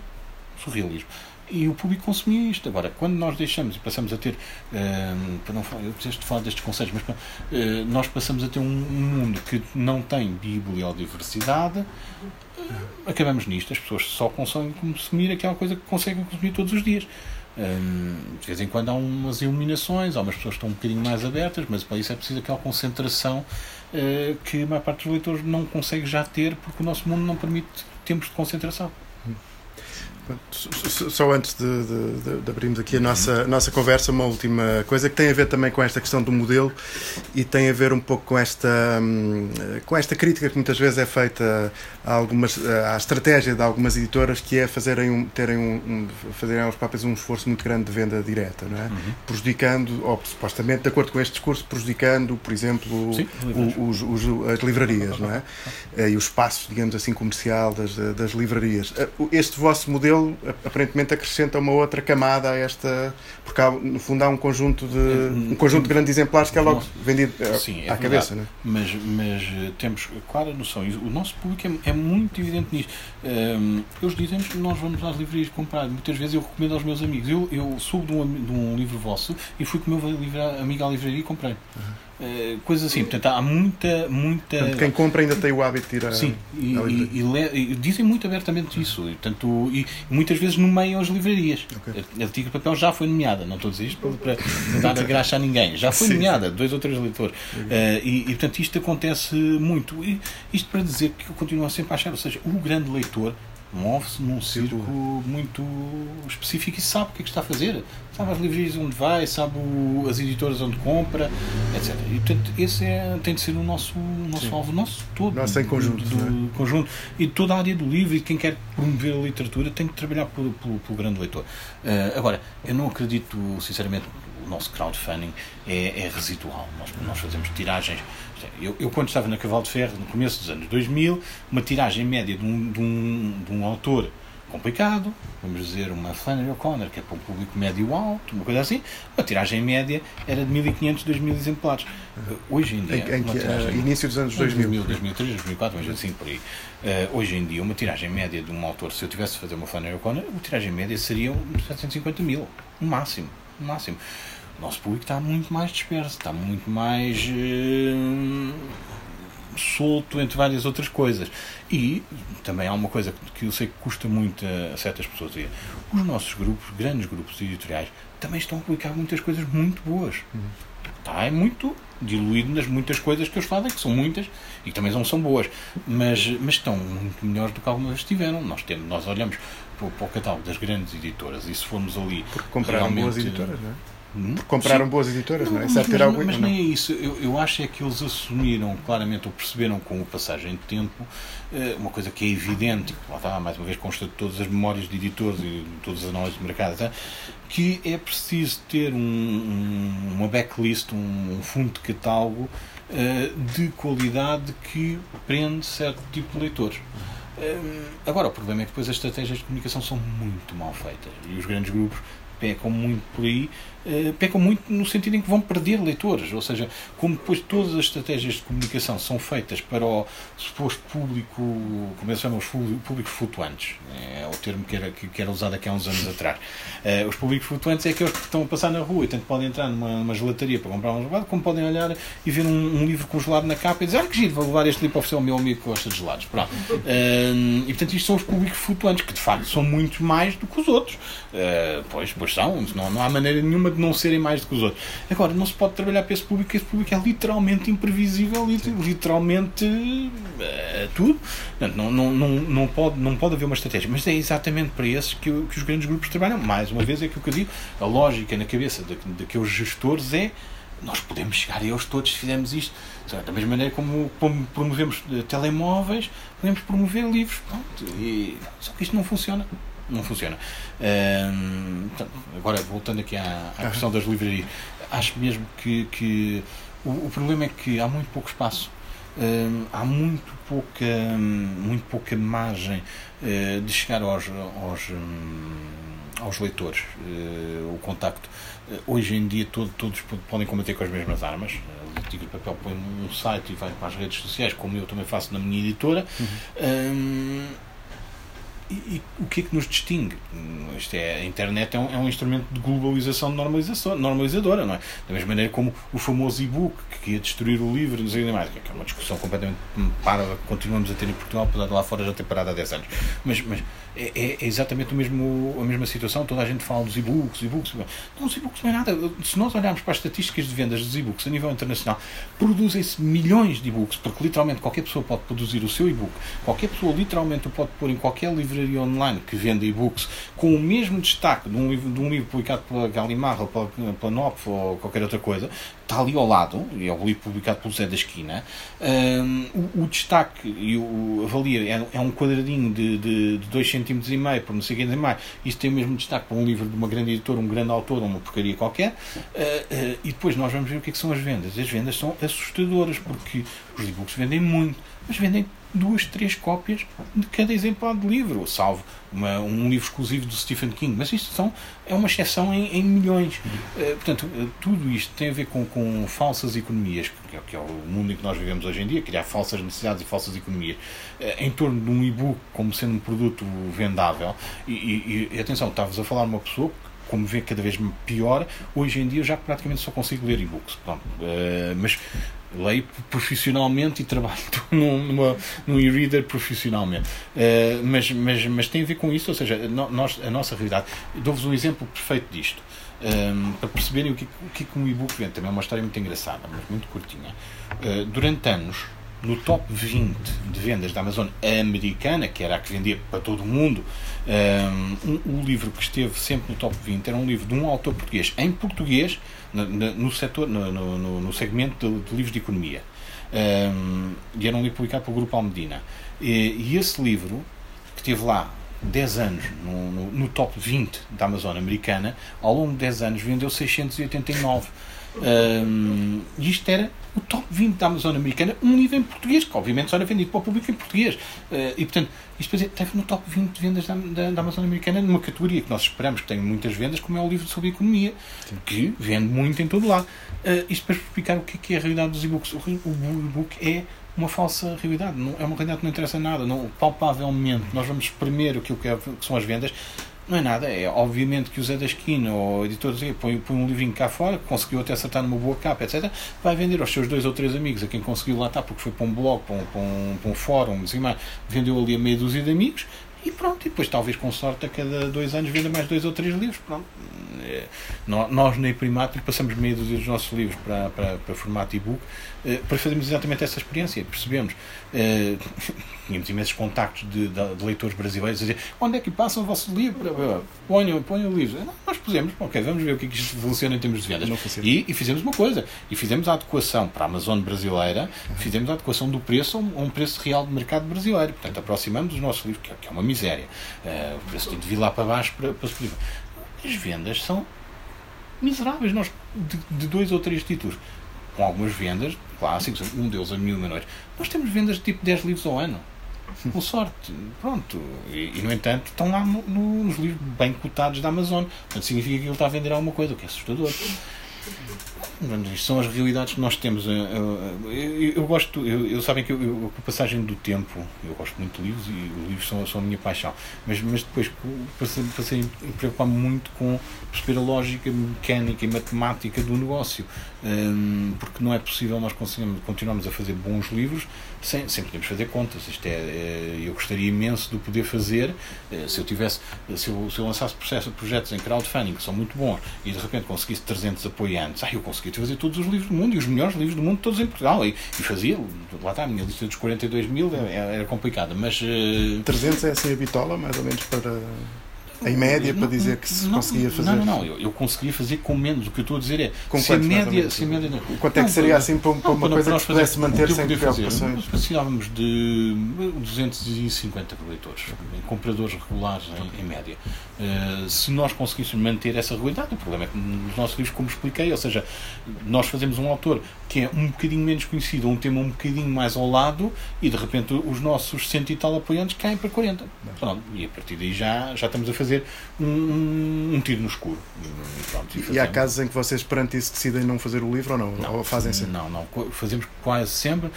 surrealismo. E o público consumia isto. Agora, quando nós deixamos e passamos a ter, uh, para não falar, eu preciso de falar destes conselhos, mas uh, nós passamos a ter um, mundo que não tem bibliodiversidade, uh, acabamos nisto. As pessoas só conseguem consumir aquela coisa que conseguem consumir todos os dias. Um, de vez em quando há umas iluminações, há umas pessoas que estão um bocadinho mais abertas, mas para isso é preciso aquela concentração uh, que a maior parte dos leitores não consegue já ter, porque o nosso mundo não permite tempos de concentração. Só antes de, de, de, abrirmos aqui a nossa, a nossa conversa, uma última coisa que tem a ver também com esta questão do modelo e tem a ver um pouco com esta, hum, com esta crítica que muitas vezes é feita a algumas, à estratégia de algumas editoras, que é fazerem, um, terem um, fazerem aos próprios um esforço muito grande de venda direta, não é? Uhum. prejudicando, ou supostamente, de acordo com este discurso, prejudicando, por exemplo, Sim, os, os, as livrarias, não é? Eh, e os espaços, digamos assim, comercial das, das livrarias. Eh, este vosso modelo ele aparentemente acrescenta uma outra camada a esta, porque há, no fundo há um conjunto de um conjunto de grandes exemplares que é logo vendido eh, Sim, é à cabeça, não é? Mas, mas eh, temos clara noção, o nosso público é, é muito evidente nisto. Um, ehm, eles dizem que nós vamos às livrarias comprar, muitas vezes eu recomendo aos meus amigos. Eu, eu soube de um, de um livro vosso e fui com o meu livro, amigo à livraria e comprei. Uhum. Uh, coisas assim, portanto há muita. muita... Portanto, quem compra ainda tem o hábito de ir a. Sim, e, e, e, dizem muito abertamente isso, e, portanto, e muitas vezes nomeiam as livrarias. Okay. A, a Tigre Papel já foi nomeada, não estou a dizer isto para, dar a graxa a ninguém, já foi Sim. nomeada, dois ou três leitores. Uh, e, e, portanto, isto acontece muito. E isto para dizer que eu continuo sempre a achar, ou seja, o grande leitor move-se num círculo muito específico e sabe o que é que está a fazer. Sabe as livrarias onde vai, sabe o, as editoras onde compra, etc. E portanto, esse é, tem de ser o nosso, o nosso alvo, nosso todo. Nosso em conjunto. Do, do é? conjunto. E toda a área do livro e quem quer promover a literatura tem que trabalhar pelo, pelo, pelo grande leitor. Uh, agora, eu não acredito, sinceramente, nosso crowdfunding é, é residual. Nós, nós fazemos tiragens eu, eu, quando estava na Cavalo de Ferro, no começo dos anos 2000, uma tiragem média de um, de um, de um autor complicado, vamos dizer uma Flannery O'Connor, que é para um público médio-alto, uma coisa assim, a tiragem média era de 1500, 2000 exemplares. Hoje em dia. Em, em que, tiragem, início dos anos 2000. 2000 2003, 2004, mas assim por aí. Uh, hoje em dia, uma tiragem média de um autor, se eu tivesse de fazer uma Flannery O'Connor, a tiragem média seria 750 mil, no máximo. No máximo nosso público está muito mais disperso, está muito mais uh, solto entre várias outras coisas. E também há uma coisa que eu sei que custa muito a certas pessoas ver. Os nossos grupos, grandes grupos editoriais, também estão a publicar muitas coisas muito boas. Está é muito diluído nas muitas coisas que eles fazem, que são muitas e que também não são boas, mas, mas estão muito melhores do que algumas estiveram. Nós, temos, nós olhamos para, para o catálogo das grandes editoras e se formos ali. Porque compraram boas editoras, não é? Hum? compraram Sim. boas editoras, não é? Mas, mas, algum... mas nem é isso. Eu, eu acho é que eles assumiram claramente, ou perceberam com o passagem de tempo, eh, uma coisa que é evidente, lá está, mais uma vez consta de todas as memórias de editores e de todas as análises de mercado, tá? que é preciso ter um, um, uma backlist, um, um, fundo de catálogo uh, de qualidade que prende certo tipo de leitores. Uh, agora, o problema é que depois as estratégias de comunicação são muito mal feitas e os grandes grupos pecam muito por aí, uh, pecam muito no sentido em que vão perder leitores. Ou seja, como depois todas as estratégias de comunicação são feitas para o suposto público, como eles chamam, os públicos flutuantes, é o termo que era, que era usado aqui há uns anos atrás. Uh, os públicos flutuantes é aqueles que estão a passar na rua e tanto podem entrar numa, numa gelataria para comprar um gelado, como podem olhar e ver um, um livro com gelado na capa e dizer, ah, que giro, vou levar este livro para oferecer ao meu amigo que gosta de gelados. Pronto. Uh, e portanto, isto são os públicos flutuantes, que de facto são muito mais do que os outros. Pois, pois são, não, não há maneira nenhuma de não serem mais do que os outros. Agora, não se pode trabalhar para esse público, esse público é literalmente imprevisível, literalmente uh, tudo. Não, não, não, não, pode, não pode haver uma estratégia, mas é exatamente para esses que, que os grandes grupos trabalham. Mais uma vez, é aquilo que eu digo, a lógica na cabeça daqueles gestores é nós podemos chegar a eles todos se fizermos isto. Da mesma maneira como, como promovemos eh, telemóveis, podemos promover livros. Pronto, e, só que isto não funciona. Não funciona. agora, voltando aqui à, à questão das livrarias, acho mesmo que, que o, o, problema é que há muito pouco espaço. há muito pouca, muito pouca margem uh, de chegar aos, aos, aos leitores, uh, o contacto. Uh, hoje em dia todo, todos podem combater com as mesmas armas. O Tigre de Papel põe um site e vai para as redes sociais, como eu também faço na minha editora. Uhum. E, o que é que nos distingue? Isto é, a internet é um, é um instrumento de globalização de normalização, normalizadora, não é? Da mesma maneira como o famoso e-book que ia destruir o livro, não sei mais, que é uma discussão completamente para continuamos a ter em Portugal, apesar de lá fora já ter parado há 10 anos. Mas, mas é, é, exatamente o mesmo, a mesma situação. Toda a gente fala dos e-books, e-books. Não, os e-books não é nada. Se nós olharmos para as estatísticas de vendas dos e-books a nível internacional, produzem-se milhões de e-books, porque literalmente qualquer pessoa pode produzir o seu e-book, qualquer pessoa literalmente o pode pôr em qualquer livraria online que vende e-books com o mesmo destaque de um de um livro publicado pela Gallimard ou pela, pela Nopf ou qualquer outra coisa, está ali ao lado, é o livro publicado pelo Zé da Esquina. Um, o, o, destaque e avalia é, é um quadradinho de 2 de, de dois e meio por não sei quem mais. Isto tem o mesmo destaque para um livro de uma grande editora, um grande autor, uma porcaria qualquer. Uh, uh, e depois nós vamos ver o que, é que são as vendas. As vendas são assustadoras, porque os e-books vendem muito, mas vendem duas, três cópias de cada exemplar de livro, salvo uma, um livro exclusivo do Stephen King. Mas isto são, é uma exceção em, em milhões. Uh, portanto, uh, tudo isto tem a ver com, com falsas economias, que é, que é, o mundo em que nós vivemos hoje em dia, criar falsas necessidades e falsas economias, uh, em torno de um e-book como sendo um produto vendável. E, e, e atenção, estavas a falar uma pessoa como vê cada vez pior, hoje em dia eu já praticamente só consigo ler e-books. Uh, mas leio profissionalmente e trabalho num, numa, num e-reader profissionalmente. Uh, mas, mas, mas tem a ver com isso, ou seja, nós, a nossa realidade. Dou-vos um exemplo perfeito disto. Um, ehm, para perceberem o que, o que um e-book vende. Também é uma história muito engraçada, mas muito curtinha. Uh, durante anos, no top 20 de vendas da Amazon americana, que era a que vendia para todo o mundo, ehm, um, livro que esteve sempre no top 20 era um livro de um autor português, em português, no, no, setor, no, no, no segmento de, de, livros de economia. Um, e era um livro publicado pelo Grupo Almedina. E, e esse livro, que teve lá 10 anos no, no, no, top 20 da Amazon americana, ao longo de 10 anos vendeu 689. Um, e isto era o top 20 da Amazon americana, um livro em português, que obviamente só era vendido para o público em português. Uh, e portanto, isto esteve no top 20 de vendas da, da, da, Amazon americana, numa categoria que nós esperamos que tenha muitas vendas, como é o livro sobre economia, Sim. que vende muito em todo lado. Uh, isto para explicar o que é, que é a realidade dos e-books. O, e-book é uma falsa realidade, não, é uma realidade que não interessa nada. Não, palpavelmente, nós vamos espremer o que, que, é, que são as vendas não é nada, é obviamente que o Zé da Esquina ou o editor põe, põe um livrinho cá fora, conseguiu até acertar numa boa capa, etc. Vai vender aos seus dois ou três amigos, a quem conseguiu lá estar, porque foi para um blog, para um, para um, para um fórum, assim vendeu ali a meia dúzia de amigos e pronto, e depois talvez com sorte a cada dois anos venda mais dois ou três livros. Pronto. É, nós na Primático passamos meia dúzia dos nossos livros para, para, para formato e-book para fazermos exatamente essa experiência. Percebemos. Uh, tínhamos imensos contactos de, de, de, leitores brasileiros a dizer onde é que passam o vosso livro? Ponham, ponham o livro. Nós pusemos, ok, vamos ver o que é que isto funciona em termos de vendas. E, e, fizemos uma coisa, e fizemos a adequação para a Amazon brasileira, fizemos a adequação do preço a um, a um, preço real de mercado brasileiro. Portanto, aproximamos os nossos livros, que é, que é uma miséria. O preço tem de vir lá para baixo para, para subir. As vendas são miseráveis. Nós, de, de dois ou três títulos, com algumas vendas clássicos, um deles a mil menores. Nós temos vendas de tipo 10 livros ao ano. Com sorte. Pronto. E, e, no entanto, estão lá no, no, nos livros bem cotados da Amazon. Portanto, significa que ele está a vender alguma coisa, o que é assustador. São as realidades que nós temos. Eu, eu, eu gosto, eu, eu, sabem que eu, a passagem do tempo, eu gosto muito de livros e os livros são, são a minha paixão, mas, mas depois passei, passei a preocupar-me muito com perceber a lógica mecânica e matemática do negócio, um, porque não é possível nós continuarmos a fazer bons livros sem, sem podermos fazer contas. Isto é, é, eu gostaria imenso de poder fazer, eh, se eu tivesse, se eu, se eu lançasse processo, projetos em crowdfunding que são muito bons e de repente conseguisse 300 apoiantes, ah, eu conseguia fazer todos os livros do mundo e os melhores livros do mundo, todos em Portugal. E, e fazia, lá está, a minha lista dos 42 mil era, era complicada, mas. Uh... 300 é assim a bitola, mais ou menos, para em média para dizer que se não, conseguia fazer. Não, não, não, eu, eu conseguia fazer com menos. O que eu estou a dizer é com se a média, se a média não. Quanto é que seria assim para, para uma coisa que pudesse manter sem preocupações? Precisávamos de 250 leitores, compradores regulares em, em média. Uh, se nós conseguíssemos manter essa regularidade, o problema é que nos nossos livros, como expliquei, ou seja, nós fazemos um autor que é um bocadinho menos conhecido, um tema um bocadinho mais ao lado, e de repente os nossos cento e tal apoiantes caem para 40. Pronto, e a partir daí já, já estamos a fazer fazer um, um tiro no escuro. E, pronto, e, e há casos em que vocês, perante isso, decidem não fazer o livro ou não? não ou fazem sempre? Não, não. Fazemos quase sempre.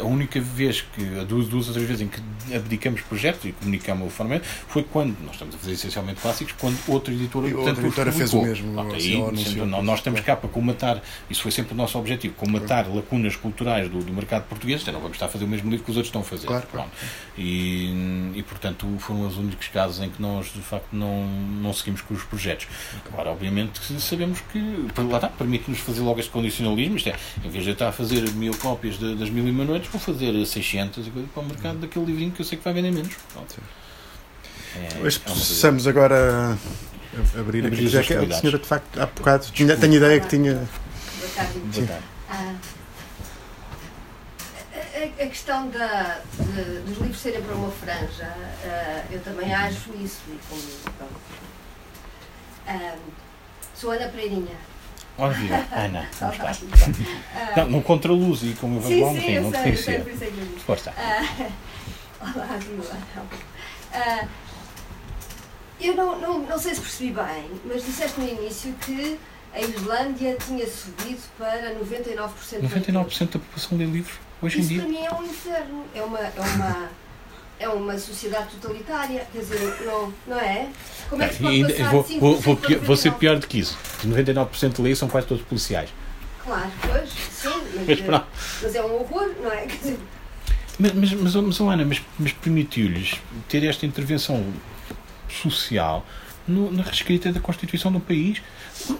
A única vez que, duas, duas ou três vezes em que abdicamos projetos e comunicamos formalmente, foi quando, nós estamos a fazer essencialmente clássicos, quando outra editora, e outra editora fez o mesmo. aí, sempre, não, nós estamos cá para comatar, isso foi sempre o nosso objetivo, comatar claro. lacunas culturais do, do mercado português, então não vamos estar a fazer o mesmo livro que os outros estão a fazer. Claro, claro. E, e, portanto, foram os únicos casos em que nós, de facto, não, não seguimos com os projetos. Agora, obviamente, sabemos que lá está, permite-nos fazer logo este condicionalismo, isto é, em vez de eu estar a fazer mil cópias de, das mil e uma noites, vou fazer 600 para o mercado daquele livrinho que eu sei que vai vender menos. É, Hoje é possamos agora abrir, abrir aqui. Já que a senhora, de facto, há bocado, tinha, tenho ideia que tinha. Boa tarde. Boa tarde. Ah, a, questão da, de, dos livros serem para uma franja, uh, eu também acho isso. E como, uh, sou Ana Pereirinha. Olha, Ana, como está? não, no Contraluz e como eu sim, sim, ontem, não te conhecia. Força. Uh, olá, viva. Uh, eu não, não, não sei se percebi bem, mas disseste no início que a Islândia tinha subido para 99% 99% da população lê livros hoje Isso em dia. para mim é um inferno. É uma, é uma, é uma sociedade totalitária. Quer dizer, não, não é? Como é que se pode passar vou, vou, vou, vou ser pior do que isso. 99% de leis são quase todos policiais. Claro, pois, sim. Mas, mas, é, mas é um horror, não é? Quer dizer, mas, mas, mas, mas, Ana, mas, mas permitiu-lhes ter esta intervenção social no, na reescrita da Constituição do país.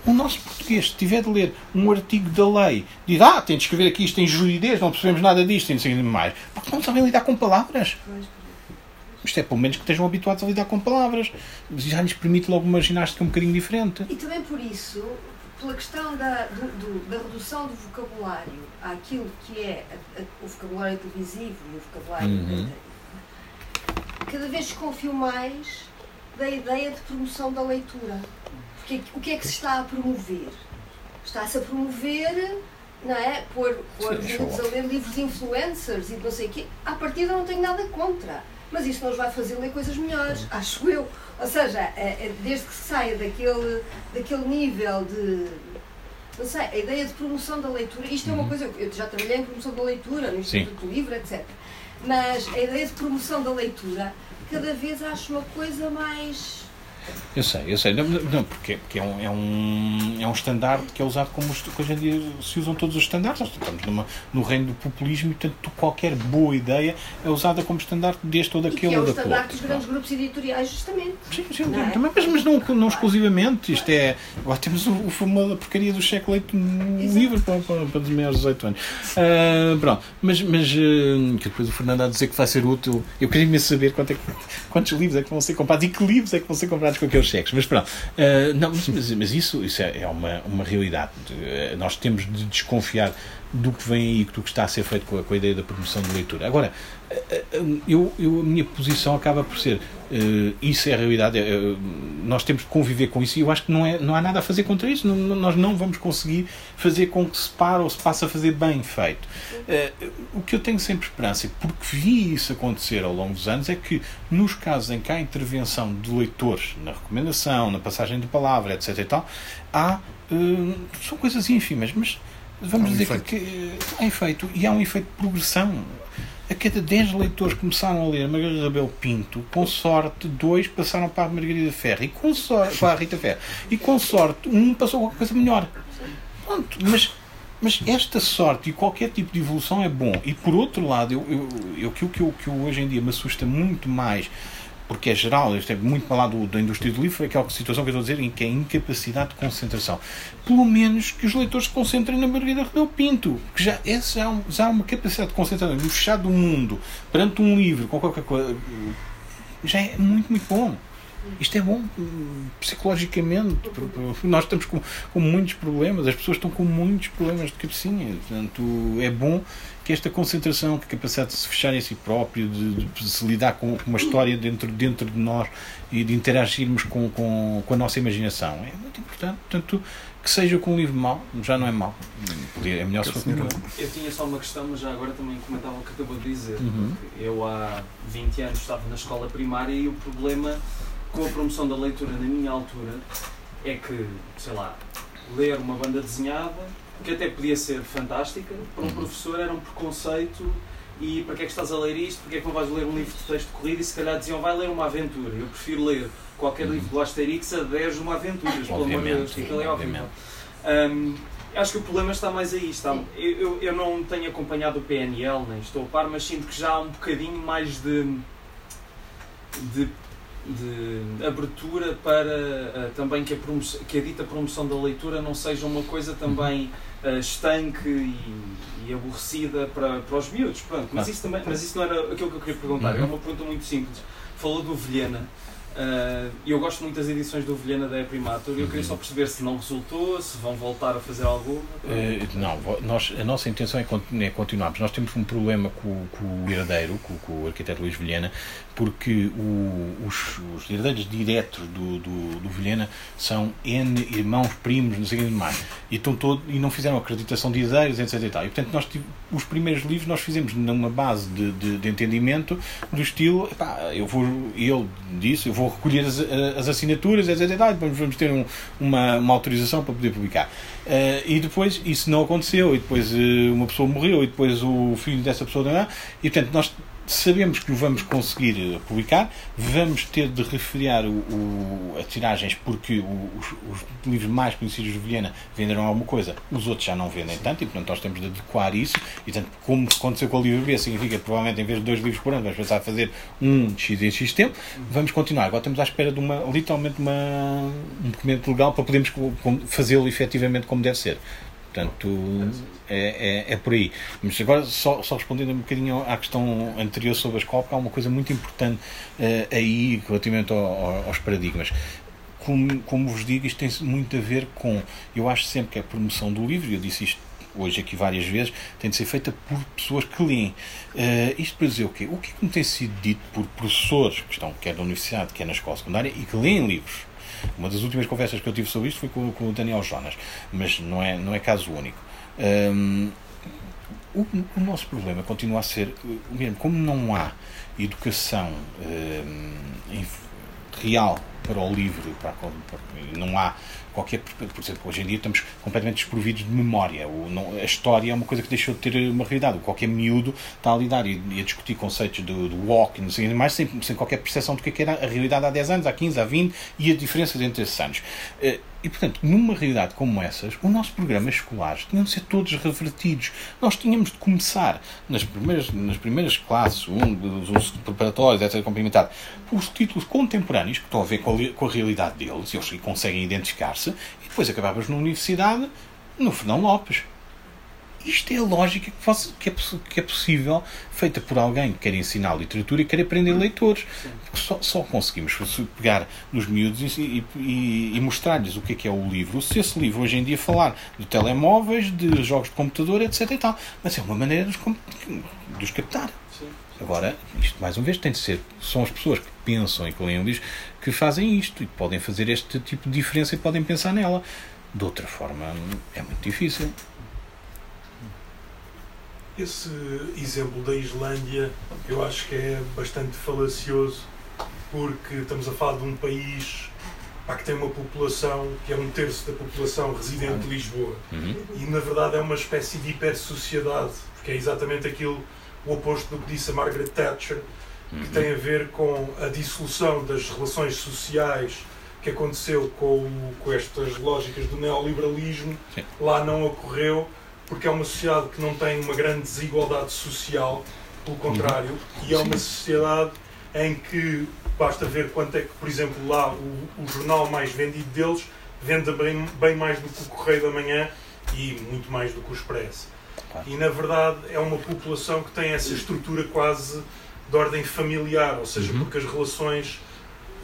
O nosso português, se tiver de ler um artigo da lei, diz: Ah, tem de escrever aqui isto em juridez, não percebemos nada disto, e não sei mais. Porque não sabem lidar com palavras. Isto é pelo menos que estejam habituados a lidar com palavras. Já lhes permite logo uma ginástica um bocadinho diferente. E também por isso, pela questão da, do, do, da redução do vocabulário àquilo que é a, a, o vocabulário televisivo e o vocabulário. Uhum. Cada vez desconfio mais da ideia de promoção da leitura. Porque o que é que se está a promover? Está-se a promover, não é? Pôr, pôr a ler livros de influencers e não sei o quê. À partida não tenho nada contra. Mas isso nos vai fazer ler coisas melhores, acho eu. Ou seja, é, é, desde que se saia daquele, daquele nível de. Não sei, a ideia de promoção da leitura. Isto é uma uhum. coisa. Eu já trabalhei em promoção da leitura, no Instituto do Livro, etc. Mas a ideia de promoção da leitura cada vez acho uma coisa mais eu sei, eu sei. Não, não porque, porque é, um, é, um, é um estandarte que é usado como hoje em dia se usam todos os estandartes. Nós estamos numa, no reino do populismo e, portanto, qualquer boa ideia é usada como estandarte deste ou daquele ou daquele. É o estandarte dos grandes grupos editoriais, justamente. Sim, sim, não é? também, mas, mas não, não exclusivamente. Isto é. Agora temos o, o, a porcaria do cheque leite no livro para, para, para os maiores de 18 anos. Uh, pronto, mas, mas uh, que depois o Fernando a dizer que vai ser útil. Eu queria mesmo saber quanto é quantos livros é que vão ser comprados e que livros é que vão ser comprados com aqueles cheques. Mas pronto, uh, não, mas, mas, isso, isso é, é uma, uma realidade. Uh, nós temos de desconfiar do que vem aí, do que está a ser feito com a, com a ideia da promoção de leitura. Agora, eu, eu, a minha posição acaba por ser Uh, isso é a realidade. Uh, nós temos de conviver com isso e eu acho que não, é, não há nada a fazer contra isso. Não, nós não vamos conseguir fazer com que se pare ou se passe a fazer bem feito. Uh, o que eu tenho sempre esperança, porque vi isso acontecer ao longo dos anos, é que nos casos em que há intervenção de leitores na recomendação, na passagem de palavra, etc. E tal, há. são coisas ínfimas, mas vamos um dizer efeito. que, que há efeito e há um efeito de progressão a cada 10 leitores começaram a ler Margarida Rabelo Pinto, com sorte, dois passaram para a Margarida Ferro e com sorte, para a Rita Ferro, e com sorte, um passou qualquer coisa melhor. Pronto, mas, mas esta sorte e qualquer tipo de evolução é bom. E por outro lado, eu, eu, eu, que, que, que hoje em dia me assusta muito mais porque é geral, isto é muito para lá do, da indústria do livro, é aquela situação que eu estou a dizer, em que é incapacidade de concentração. Pelo menos que os leitores se concentrem na Margarida Rebelo Pinto, que já, é, já, já há uma capacidade de concentração no fechado do mundo, perante um livro, com qualquer coisa, já é muito, muito bom. Isto é bom psicologicamente. Nós estamos com, com muitos problemas, as pessoas estão com muitos problemas de cabecinha. Portanto, é bom que esta concentração, que a capacidade de se fechar em si próprio, de, de se lidar com uma história dentro, dentro de nós e de interagirmos com, com, com a nossa imaginação, é muito importante. Portanto, que seja com um livro mau, já não é mau. É melhor se for Eu tinha só uma questão, mas já agora também comentava o que acabou de dizer. Uhum. Eu há 20 anos estava na escola primária e o problema com a promoção da leitura na minha altura é que, sei lá, ler uma banda desenhada que até podia ser fantástica, para um uhum. professor era um preconceito e para que é que estás a ler isto, porque é que não vais ler um livro de texto de corrida e se calhar diziam vai ler uma aventura. Eu prefiro ler qualquer livro do Asterix a 10 de uma aventura, pelo amor de Deus, aquilo é óbvio. Um, acho que o problema está mais aí. Está, eu, eu, eu, não tenho acompanhado o PNL, nem estou a par, mas sinto que já há um bocadinho mais de, de de abertura para uh, também que a, que a dita promoção da leitura não seja uma coisa também uh, estanque e, e, aborrecida para, para os miúdos. Pronto, mas, isso também, mas isso não era aquilo que eu queria perguntar. É uhum. uma pergunta muito simples. Falou do Vilhena. Uh, eu gosto muito das edições do Vilhena da Primatur e eu queria só perceber se não resultou, se vão voltar a fazer alguma. Uh, não, nós, a nossa intenção é, é continuarmos. Nós temos um problema com, com o herdeiro, com, com, o arquiteto Luís Vilhena, porque o, os, os, herdeiros diretos do, do, do Vilhena são N irmãos, primos, não sei o mais. E, estão todo, e não fizeram acreditação de herdeiros, etc. E, tal. e portanto, nós, os primeiros livros nós fizemos numa base de, de, de entendimento do estilo, epá, eu vou, ele disse, eu vou recolher as, as assinaturas, etc. E depois vamos ter um, uma, uma autorização para poder publicar. Uh, e depois isso não aconteceu, e depois uh, uma pessoa morreu, e depois o filho dessa pessoa. E portanto, nós sabemos que o vamos conseguir eh, publicar, vamos ter de refriar o, o, as tiragens porque os, os, livros mais conhecidos de Viena venderam alguma coisa, os outros já não vendem tanto e portanto nós temos de adequar isso e portanto como aconteceu com o livro B significa que provavelmente em vez de dois livros por ano vamos pensar a fazer um de X em X tempo, vamos continuar. Agora estamos à espera de uma, literalmente uma, um documento legal para podermos fazê-lo efetivamente como deve ser. Portanto, é, é, é, por aí. Mas agora, só, só respondendo um bocadinho à questão anterior sobre a escola, há uma coisa muito importante uh, aí relativamente ao, ao, aos paradigmas. Como, como vos digo, isto tem muito a ver com. Eu acho sempre que a promoção do livro, eu disse isto hoje aqui várias vezes, tem de ser feita por pessoas que leem. Uh, isto para dizer o quê? O que é que me tem sido dito por professores que estão quer na universidade, quer na escola secundária e que leem livros? Uma das últimas conversas que eu tive sobre isto foi com, com o Daniel Jonas, mas não é, não é caso único. Um, o, o, nosso problema continua a ser o mesmo. Como não há educação um, real para o livro, para, para, não há qualquer. Por exemplo, hoje em dia estamos completamente desprovidos de memória. O, não, a história é uma coisa que deixou de ter uma realidade. Qualquer miúdo está a lidar e, e a discutir conceitos do, do walk não sei mais, sem, sem qualquer percepção do que, é era a realidade há 10 anos, há 15, há 20 e as diferenças entre esses anos. Uh, e, portanto, numa realidade como essas, os nossos programas escolares tinham de ser todos revertidos. Nós tínhamos de começar nas primeiras, nas primeiras classes, um, os preparatórios, etc., complementar, os títulos contemporâneos que estão a ver com a, com a realidade deles, e eles conseguem identificar-se, e depois acabavas na universidade no Fernão Lopes isto é a lógica que, é, que é possível, feita por alguém que quer ensinar literatura e quer aprender leitores. Só, só, conseguimos pegar nos miúdos e, e, e mostrar-lhes o que é que é o livro. Se esse livro hoje em dia falar de telemóveis, de jogos de computador, etc. E tal. Mas é uma maneira de os, captar. Agora, isto mais uma vez tem de ser. São as pessoas que pensam e que leem livros que fazem isto e que podem fazer este tipo de diferença e podem pensar nela. De outra forma, é muito difícil. Esse exemplo da Islândia eu acho que é bastante falacioso porque estamos a falar de um país pá, que tem uma população que é um terço da população residente de Lisboa Uhum. e na verdade é uma espécie de hiper-sociedade porque é exatamente aquilo o oposto do que disse a Margaret Thatcher que Uhum. tem a ver com a dissolução das relações sociais que aconteceu com, com estas lógicas do neoliberalismo. Sim. Lá não ocorreu, porque é uma sociedade que não tem uma grande desigualdade social, pelo contrário, e é uma sociedade em que basta ver quanto é que, por exemplo, lá o, o jornal mais vendido deles vende bem, bem mais do que o Correio da Manhã e muito mais do que o Expresso. E na verdade é uma população que tem essa estrutura quase de ordem familiar, ou seja, Uhum. porque as relações,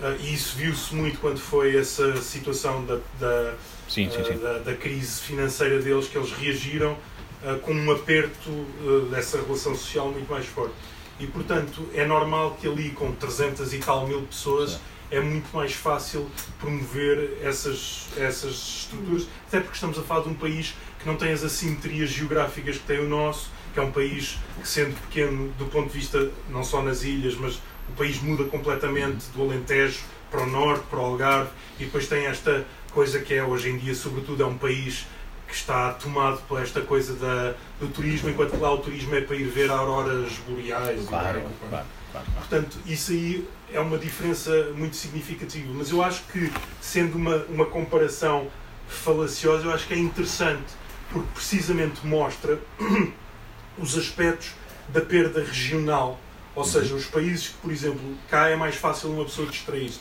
ah, e isso viu-se muito quando foi essa situação da, da, Sim, sim, ah, sim. da, da crise financeira deles, que eles reagiram ah, com um aperto ah, dessa relação social muito mais forte. E portanto é normal que ali com 300 e tal mil pessoas é muito mais fácil promover essas, essas estruturas, até porque estamos a falar de um país que não tem as assimetrias geográficas que tem o nosso, que é um país que, sendo pequeno do ponto de vista não só nas ilhas, mas o país muda completamente do Alentejo para o norte, para o Algarve, e depois tem esta coisa que é hoje em dia, sobretudo, é um país que está tomado por esta coisa da, do turismo, enquanto que lá o turismo é para ir ver auroras boreais. e Claro, claro, claro. claro. Portanto, isso aí é uma diferença muito significativa. Mas eu acho que, sendo uma, uma comparação falaciosa, eu acho que é interessante, porque precisamente mostra os aspectos da perda regional. Ou seja, os países que, por exemplo, cá é mais fácil uma pessoa distrair-se,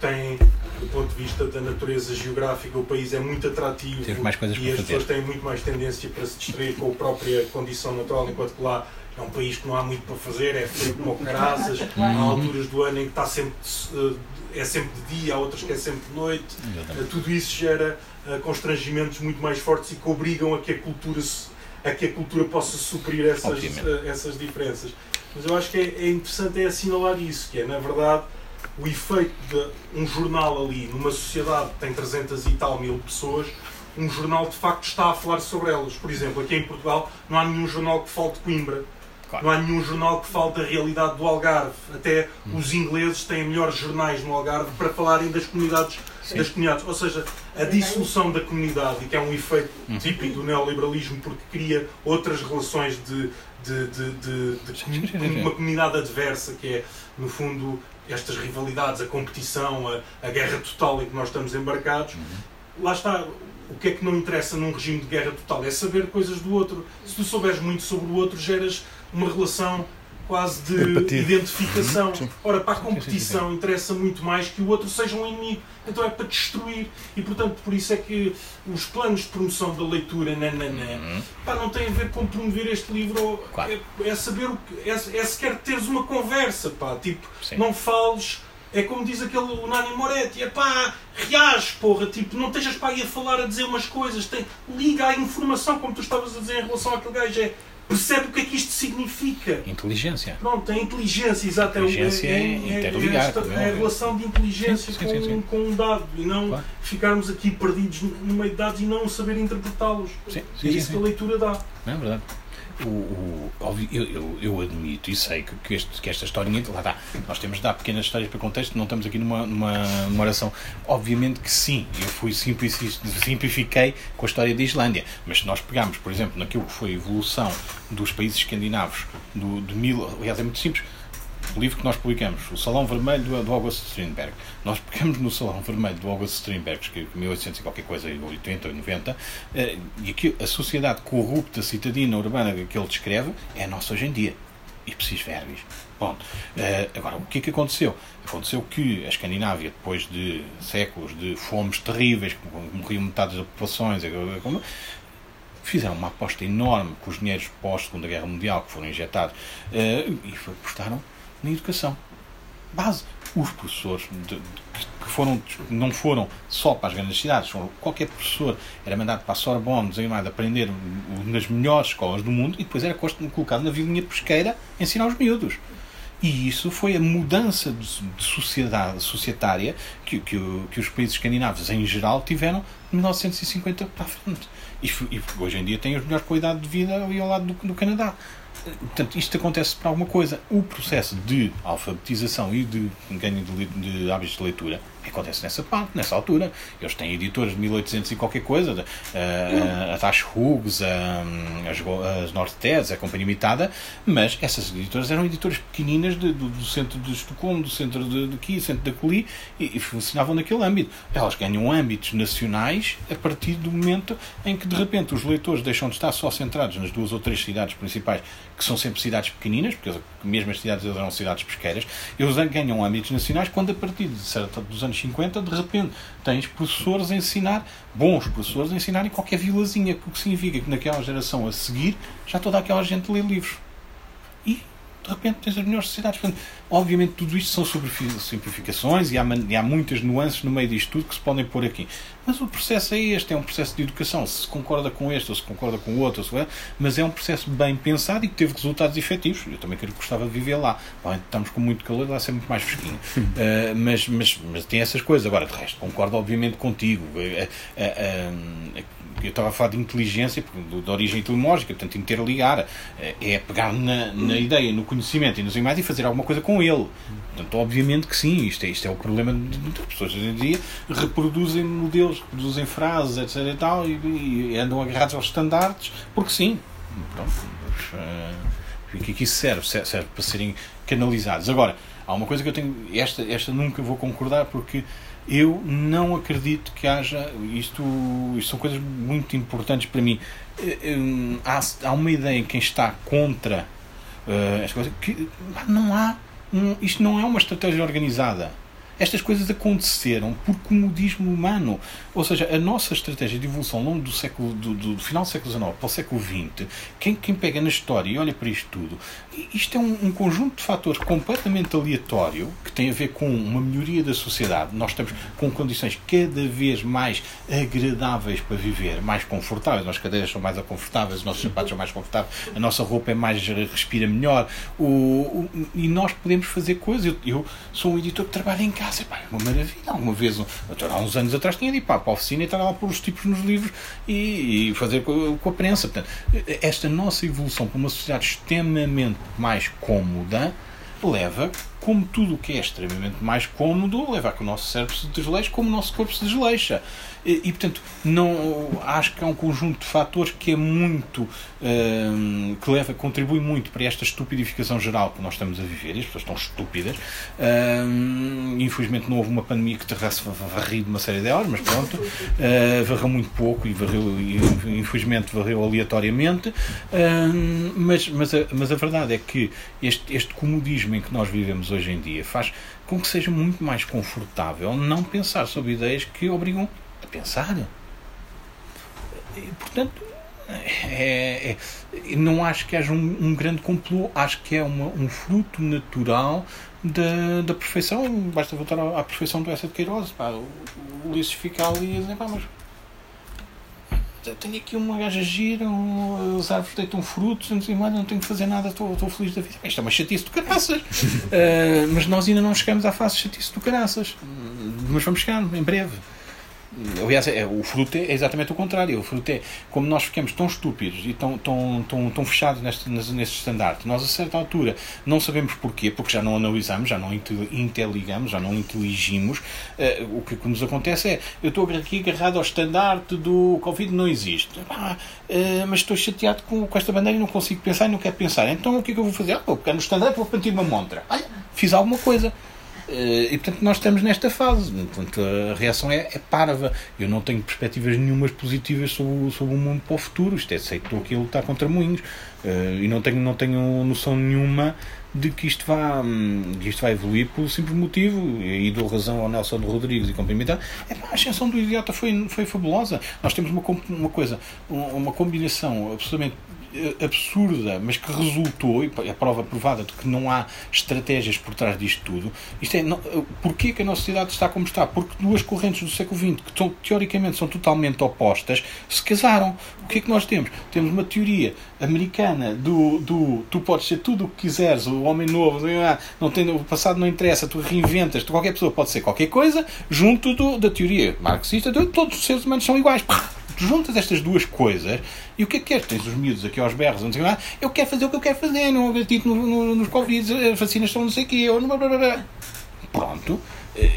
tem, do ponto de vista da natureza geográfica, o país é muito atrativo e as fazer. pessoas têm muito mais tendência para se distrair com a própria condição natural, enquanto que lá é um país que não há muito para fazer, é frio como caraças, há alturas do ano em que está sempre, eh, é sempre de dia, há outras que é sempre de noite. Eh. Tudo isso gera eh, constrangimentos muito mais fortes e que obrigam a que a cultura, a que a cultura possa suprir essas, essas diferenças. Mas eu acho que é, é interessante é assinalar isso, que é, na verdade, o efeito de um jornal ali, numa sociedade que tem 300 e tal mil pessoas, um jornal de facto está a falar sobre elas. Por exemplo, aqui em Portugal não há nenhum jornal que fale de Coimbra. Claro. Não há nenhum jornal que fale da realidade do Algarve. Até Hum. os ingleses têm melhores jornais no Algarve para falarem das comunidades, Sim. das comunidades. Ou seja, a dissolução da comunidade, que é um efeito Uhum. típico do neoliberalismo, porque cria outras relações de, de, de, de- de uma comunidade adversa, que é, no fundo, estas rivalidades, a competição, a, a guerra total em que nós estamos embarcados. Uhum. Lá está. O que é que não interessa num regime de guerra total? É saber coisas do outro. Se tu souberes muito sobre o outro, geras uma relação quase de Empatia. identificação. Sim. Ora, para a competição interessa muito mais que o outro seja um inimigo. Então é para destruir. E portanto, por isso é que os planos de promoção da leitura nananã, Uhum. pá, não tem a ver com promover este livro. Claro. É, é saber o que. É, é sequer teres uma conversa, pá. Tipo, Sim. não fales. É como diz aquele Unani Moretti, é pá, reage, porra, tipo, não estejas para aí a falar, a dizer umas coisas, tem, liga à informação, como tu estavas a dizer em relação àquele gajo, é, percebe o que é que isto significa. Inteligência. Pronto, a inteligência, exato, é, o- Inteligência é esta- como é é a relação de inteligência Sim, sim, com, sim, com um dado e não Claro. ficarmos aqui perdidos no meio de dados e não saber interpretá-los. Sim, é isso que a leitura dá. Não é verdade? O, o- eu, eu, eu admito e sei que, que, este, que esta historinha, lá está, nós temos de dar pequenas histórias para contexto, não estamos aqui numa, numa, numa oração. Obviamente que sim, eu fui simplifiquei com a história da Islândia, mas se nós pegarmos, por exemplo, naquilo que foi a evolução dos países escandinavos, do, de mil, aliás, é muito simples. O livro que nós publicamos, O Salão Vermelho do, do August Strindberg. Nós pegamos no Salão Vermelho do August Strindberg, em 1800 e qualquer coisa, 80 ou 90, eh, e aqui a sociedade corrupta, citadina, urbana que ele descreve é a nossa hoje em dia. E preciso verbis. Bom, eh, agora, o que é que aconteceu? Aconteceu que a Escandinávia, depois de séculos de fomes terríveis, que morriam metade das populações, fizeram uma aposta enorme com os dinheiros pós-Segunda Guerra Mundial que foram injetados eh, e apostaram na educação. Base. Os professores de- de- que foram, não foram só para as grandes cidades, qualquer professor era mandado para a Sorbonne, desanimado, aprender nas melhores escolas do mundo e depois era colocado na vilinha pesqueira ensinar os miúdos. E isso foi a mudança de sociedade societária que, que, que os países escandinavos em geral tiveram de 1950 para a frente. E, e hoje em dia têm a melhor qualidade de vida ali ao lado do, do Canadá. Portanto, isto acontece por alguma coisa. O processo de alfabetização e de ganho de, de hábitos de leitura acontece nessa parte, nessa altura. Eles têm editoras de 1800 e qualquer coisa, a, a Tash Hughes, a, as, as Norteds, a Companhia Limitada, mas essas editoras eram editoras pequeninas de, do, do, centro de Estocolmo, do centro de, de aqui, do centro da Coli, e, e, funcionavam naquele âmbito. Elas ganham âmbitos nacionais a partir do momento em que, de repente, os leitores deixam de estar só centrados nas duas ou três cidades principais, que são sempre cidades pequeninas, porque mesmo as cidades eram cidades pesqueiras, eles ganham âmbitos nacionais quando, a partir de, dos anos 50, de repente tens professores a ensinar, bons professores a ensinar em qualquer vilazinha, o que significa que naquela geração a seguir já toda aquela gente lê livros. De repente tens as melhores sociedades. Portanto, obviamente, tudo isto são simplificações e há, e há muitas nuances no meio disto tudo que se podem pôr aqui. Mas o processo é este: é um processo de educação. Se concorda com este ou se concorda com o outro, se... mas é um processo bem pensado e que teve resultados efetivos. Eu também quero gostava de viver lá. Bom, estamos com muito calor, vai ser muito mais fresquinho. uh, mas, mas, mas tem essas coisas. Agora, de resto, concordo obviamente contigo. Uh, uh, eu estava a falar de inteligência, de origem etimológica, portanto, interligar, eh, é pegar na, na ideia, no conhecimento e nos animais e fazer alguma coisa com ele. Portanto, obviamente que sim, isto é, isto é o problema de muitas pessoas hoje em dia, reproduzem modelos, reproduzem frases, etc. e tal, e, e andam agarrados aos estandartes, porque sim. Pronto, uh, o que é que isso serve? Serve para serem canalizados. Agora, há uma coisa que eu tenho, esta, esta nunca vou concordar, porque eu não acredito que haja. Isto, isto são coisas muito importantes para mim. Eh, eh, há, há uma ideia em quem está contra uh, esta coisa que não há. Um, isto não é uma estratégia organizada. Estas coisas aconteceram por comodismo humano. Ou seja, a nossa estratégia de evolução ao longo do século do, do final do século XIX para o século XX, quem, quem pega na história e olha para isto tudo, isto é um, um, conjunto de fatores completamente aleatório que tem a ver com uma melhoria da sociedade. Nós estamos com condições cada vez mais agradáveis para viver, mais confortáveis. As cadeiras são mais confortáveis, os nossos sapatos são mais confortáveis, a nossa roupa é mais respira melhor. O, o e nós podemos fazer coisas. Eu, eu, sou um editor que trabalha em casa, pá, é uma maravilha. Alguma vez, há uns anos atrás, tinha de ir para a oficina e estar lá por os tipos nos livros e, e fazer com, com a prensa. Portanto, esta nossa evolução para uma sociedade extremamente mais cômoda leva, como tudo o que é extremamente mais cômodo, leva a que o nosso cérebro se desleixe como o nosso corpo se desleixa. E, e, portanto, não, acho que é um conjunto de fatores que é muito. Um, que leva, contribui muito para esta estupidificação geral que nós estamos a viver. E as pessoas estão estúpidas. Um, infelizmente, não houve uma pandemia que terrasse varrido uma série de horas, mas pronto. Uh, varreu muito pouco e varreu, infelizmente, varreu aleatoriamente. Um, mas, mas, a, mas a verdade é que este, este comodismo em que nós vivemos hoje em dia faz com que seja muito mais confortável não pensar sobre ideias que obrigam a pensar. E, portanto, é, é, não acho que haja um, um, grande complô, acho que é uma, um fruto natural da, da perfeição. Basta voltar à, à perfeição do Essa de Queiroz. Pá, o, Ulisses fica ali e dizer, pá, mas tenho aqui uma gaja gira, um, as árvores deitam frutos, não, não tenho que fazer nada, estou, estou feliz da vida. Isto é uma chatice do caraças. uh, mas nós ainda não chegamos à fase de chatice do caraças. Mas vamos chegar em breve. Aliás, é, o fruto é exatamente o contrário. O fruto é como nós ficamos tão estúpidos e tão, tão, tão, tão fechados neste, estandarte, nós a certa altura não sabemos porquê, porque já não analisamos, já não interligamos, já não inteligimos. Uh, o que, que nos acontece é: eu estou aqui agarrado ao estandarte do Covid, não existe. Ah, uh, mas estou chateado com, com esta bandeira e não consigo pensar e não quero pensar. Então o que é que eu vou fazer? Ah, vou pegar no estandarte vou partir uma montra. Olha, fiz alguma coisa. Eh, e portanto nós estamos nesta fase. Portanto, a reação é, é parva. Eu não tenho perspectivas nenhumas positivas sobre, sobre o mundo para o futuro. Isto é, sei que estou aqui a lutar contra moinhos. Uh, e não tenho, não tenho noção nenhuma de que isto, vá, hum, que isto vai evoluir por simples motivo, e dou razão ao Nelson Rodrigues e cumprimentar, é, a ascensão do idiota foi, foi fabulosa. Nós temos uma, uma coisa, uma combinação absolutamente eh, absurda, mas que resultou, e a prova provada de que não há estratégias por trás disto tudo, isto é, eh, porquê que a nossa sociedade está como está? Porque duas correntes do século XX, que teoricamente são totalmente opostas, se casaram. O que é que nós temos? Temos uma teoria americana do, do tu podes ser tudo o que quiseres, o homem novo, não tem, o passado não interessa, tu reinventas, tu, qualquer pessoa pode ser qualquer coisa, junto do, da teoria marxista de todos os seres humanos são iguais. Tu juntas estas duas coisas e o que é que queres? Tens os miúdos aqui aos berros, não sei lá, eu quero fazer o que eu quero fazer, não acredito no, no, nos Covid, as vacinas são não sei o quê, ou Pronto.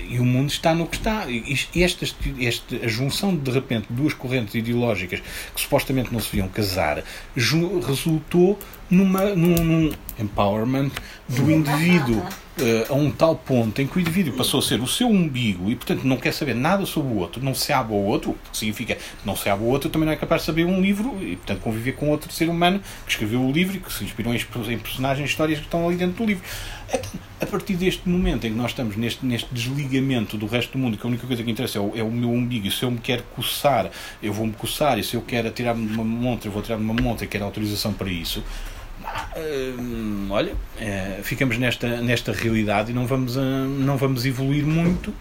E o mundo está no que está. E esta, esta, a junção de, de repente duas correntes ideológicas que supostamente não se viam casar resultou numa, num, num empowerment do indivíduo uh, a um tal ponto em que o indivíduo passou a ser o seu umbigo e, portanto, não quer saber nada sobre o outro, não se abre ao outro, o que significa não se abre ao outro, também não é capaz de saber um livro e, portanto, conviver com outro ser humano que escreveu o livro e que se inspirou em, personagens, histórias que estão ali dentro do livro. A partir deste momento em que nós estamos neste, neste desligamento do resto do mundo, que a única coisa que interessa é o, é o meu umbigo, e se eu me quero coçar, eu vou-me coçar, e se eu quero atirar-me de uma montra, eu vou atirar-me de uma montra e quero autorização para isso. Hum, olha, é, ficamos nesta, nesta realidade e não vamos, uh, não vamos evoluir muito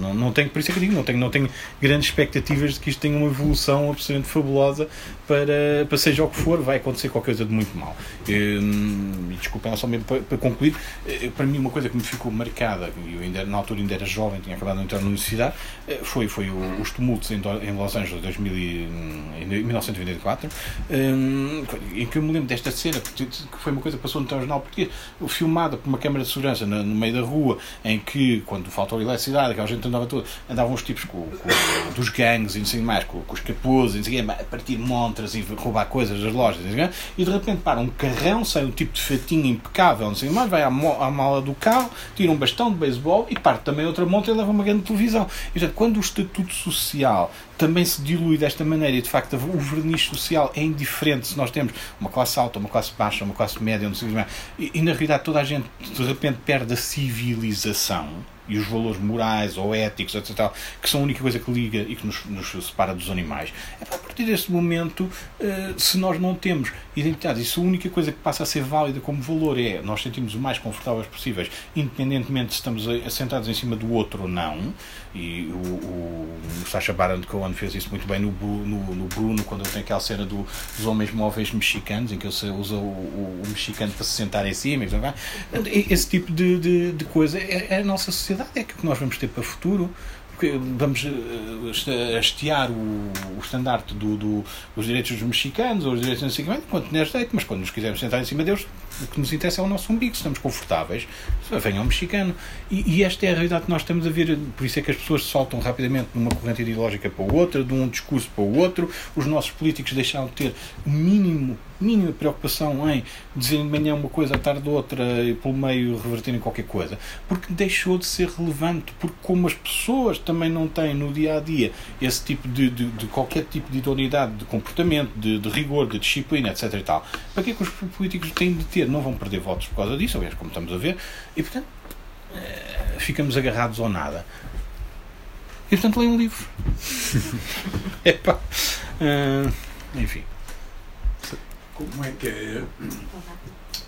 não, não tenho, por isso é que digo, não tenho, não tenho grandes expectativas de que isto tenha uma evolução absolutamente fabulosa para, para seja o que for, vai acontecer qualquer coisa de muito mal. Hum, e desculpem, só mesmo para, para, concluir, eh, para mim uma coisa que me ficou marcada, e eu ainda, na altura ainda era jovem, tinha acabado de entrar na universidade, eh, foi, foi o, os tumultos em, em Los Angeles 2000, em 1924, hum, em que eu me lembro desta cena, que foi uma coisa que passou no jornal português, filmada por uma câmara de segurança no, no meio da rua, em que, quando faltou eletricidade, cidade, aquela gente andava toda, andavam os tipos com, com, dos gangues e não sei mais, com, com os capuzes, e não sei, a partir montras e roubar coisas das lojas, sei, e de repente para um carrão, sai um tipo de fatinho impecável, não sei mais, vai à, à mala do carro, tira um bastão de beisebol e parte também outra montra e leva uma grande televisão. E, portanto, quando o estatuto social também se dilui desta maneira e de facto o verniz social é indiferente se nós temos uma classe alta, uma classe baixa, uma classe média, não sei mais, e, e na realidade toda a gente de repente perde a civilização e os valores morais ou éticos, etc., que são a única coisa que liga e que nos, nos separa dos animais. É a partir desse momento, uh, se nós não temos identidade, e se a única coisa que passa a ser válida como valor é nós sentimos o mais confortáveis possíveis, independentemente se estamos assentados em cima do outro ou não, e o, o, o Sacha Baron Cohen fez isso muito bem no, no, no Bruno, quando ele tem aquela cena do, dos homens móveis mexicanos, em que ele usa o, o, o mexicano para se sentar em cima. Esse tipo de, de, de coisa é, é a nossa sociedade é que nós vamos ter para o futuro vamos uh, hastear o, o estandarte do, do, dos direitos dos mexicanos ou os direitos não sei enquanto não é jeito, mas quando nos quisermos sentar em cima deles, o que nos interessa é o nosso umbigo, se estamos confortáveis, venha ao mexicano. E, e, esta é a realidade que nós estamos a ver, por isso é que as pessoas saltam rapidamente de uma corrente ideológica para outra, de um discurso para o outro, os nossos políticos deixaram de ter o mínimo mínima preocupação em dizer de manhã uma coisa, à tarde outra e pelo meio reverterem qualquer coisa, porque deixou de ser relevante, porque como as pessoas também não têm no dia a dia esse tipo de, de, de qualquer tipo de idoneidade de comportamento, de, de, rigor, de disciplina, etc. E tal, para que é que os políticos têm de ter? Não vão perder votos por causa disso, aliás, como estamos a ver, e portanto eh, ficamos agarrados ao nada. E portanto leio um livro. Epá. Uh, enfim como é que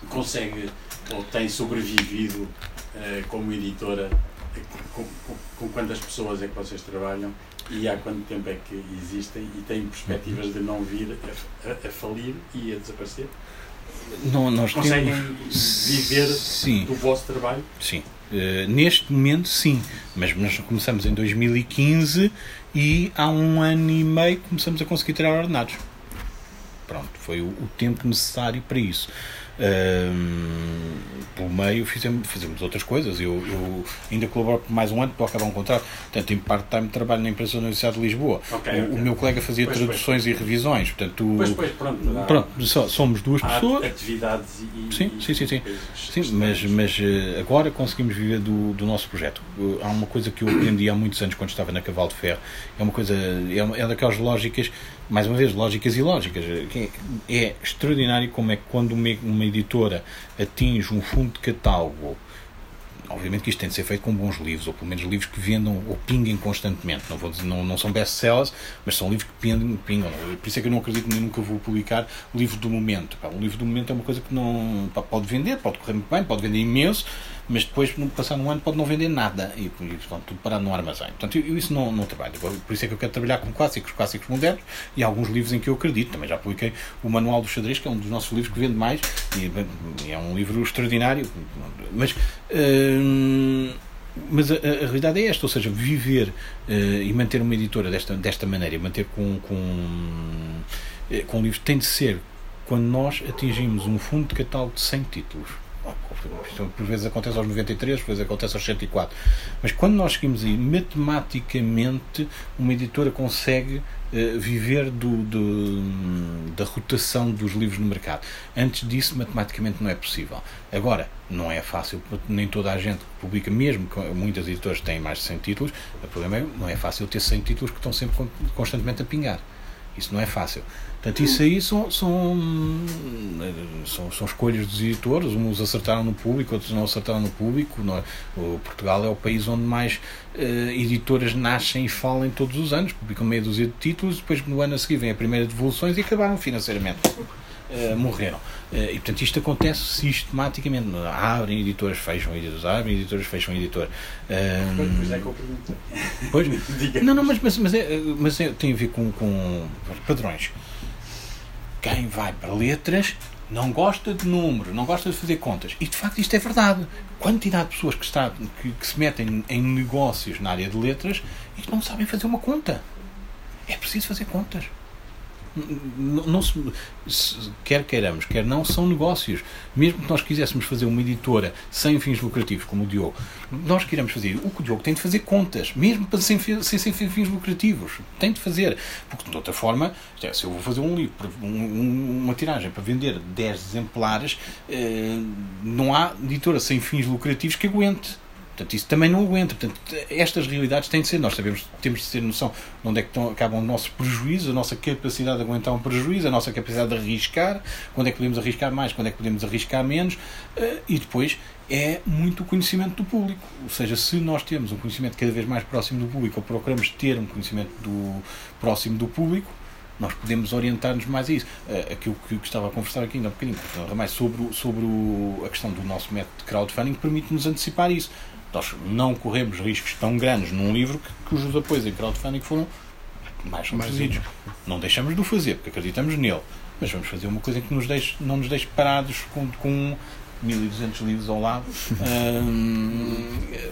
consegue ou tem sobrevivido uh, como editora? Com, com, com, quantas pessoas é que vocês trabalham e há quanto tempo é que existem e têm perspectivas de não vir a, a, a falir e a desaparecer? Não, nós Conseguem temos... viver sim. do vosso trabalho? Sim. Uh, neste momento, sim. Mas nós começamos em 2015 e há um ano e meio começamos a conseguir tirar ordenados. Pronto, foi o, o tempo necessário para isso. Um, pelo meio fizemos, fizemos outras coisas. Eu, eu ainda colaboro por mais um ano para acabar um contrato. Portanto, em part-time trabalho na empresa da Universidade de Lisboa. Okay, o, okay. o, meu colega fazia pois, traduções pois. e revisões. Portanto, pois, pois, pronto, pronto somos duas há pessoas. Atividades e. Sim, sim, sim. sim. sim mas, mas eh, agora conseguimos viver do, do nosso projeto. Há uma coisa que eu aprendi há muitos anos quando estava na Cavalo de Ferro. É uma coisa. É, é daquelas lógicas mais uma vez, lógicas e lógicas. É extraordinário como é que quando uma, editora atinge um fundo de catálogo obviamente que isto tem de ser feito com bons livros, ou pelo menos livros que vendam ou pinguem constantemente. Não, vou dizer, não, não são best-sellers, mas são livros que pingam, pingam. Por isso é que eu não acredito nem nunca vou publicar livro do momento. O livro do momento é uma coisa que não pode vender, pode correr muito bem, pode vender imenso, mas depois, passar um ano, pode não vender nada e, e tudo parado no armazém. Portanto, eu, eu isso não, não trabalho. Por isso é que eu quero trabalhar com clássicos, clássicos modernos e alguns livros em que eu acredito. Também já publiquei o Manual do Xadrez, que é um dos nossos livros que vende mais e é um livro extraordinário. Mas. Hum, mas a, a, realidade é esta, ou seja, viver uh, e manter uma editora desta, desta maneira, manter com, com, uh, com livros, tem de ser quando nós atingimos um fundo de catálogo de 100 títulos por vezes acontece aos 93, por vezes acontece aos 104. Mas quando nós seguimos aí, matematicamente, uma editora consegue uh, viver do, do, da rotação dos livros no mercado. Antes disso, matematicamente, não é possível. Agora, não é fácil, nem toda a gente publica, mesmo que muitas editoras têm mais de 100 títulos, o problema é não é fácil ter 100 títulos que estão sempre constantemente a pingar. Isso não é fácil. Portanto, isso aí são, são, são, são, escolhas dos editores. Uns acertaram no público, outros não acertaram no público. Não é? o Portugal é o país onde mais uh, editoras nascem e falam todos os anos. Publicam meia dúzia de títulos, depois no ano a seguir vem a primeira devoluções e acabaram financeiramente. Uh, morreram. Uh, e portanto isto acontece sistematicamente. Abrem editoras, fecham editoras, abrem editoras, fecham editor. Uh, pois é que eu. Pois, não, não, mas, mas, mas, é, mas é, tem a ver com, com padrões quem vai para letras não gosta de número, não gosta de fazer contas. E de facto isto é verdade. Quantidade de pessoas que, está, que, que se metem em negócios na área de letras e que não sabem fazer uma conta. É preciso fazer contas não, não se, quer queiramos, quer não, são negócios. Mesmo que nós quiséssemos fazer uma editora sem fins lucrativos, como o Diogo, nós queremos fazer, o Diogo tem de fazer contas, mesmo para sem, sem, sem fins lucrativos. Tem de fazer. Porque, de outra forma, se eu vou fazer um livro, um, uma tiragem para vender 10 exemplares, eh, não há editora sem fins lucrativos que aguente. Portanto, isso também não aguenta. Portanto, estas realidades têm de ser. Nós sabemos, temos de ter noção de onde é que estão, acabam o nosso prejuízo, a nossa capacidade de aguentar um prejuízo, a nossa capacidade de arriscar, quando é que podemos arriscar mais, quando é que podemos arriscar menos, eh, e depois é muito o conhecimento do público. Ou seja, se nós temos um conhecimento cada vez mais próximo do público, ou procuramos ter um conhecimento do, próximo do público, nós podemos orientar-nos mais a isso. Uh, aquilo que, estava a conversar aqui ainda um bocadinho, mais sobre, sobre a questão do nosso método de crowdfunding, permite-nos antecipar isso. Nós não corremos riscos tão grandes num livro que, cujos apoios em crowdfunding foram mais reduzidos. Não deixamos de o fazer, porque acreditamos nele. Mas vamos fazer uma coisa que nos deixe, não nos deixe parados com, com 1200 livros ao lado um,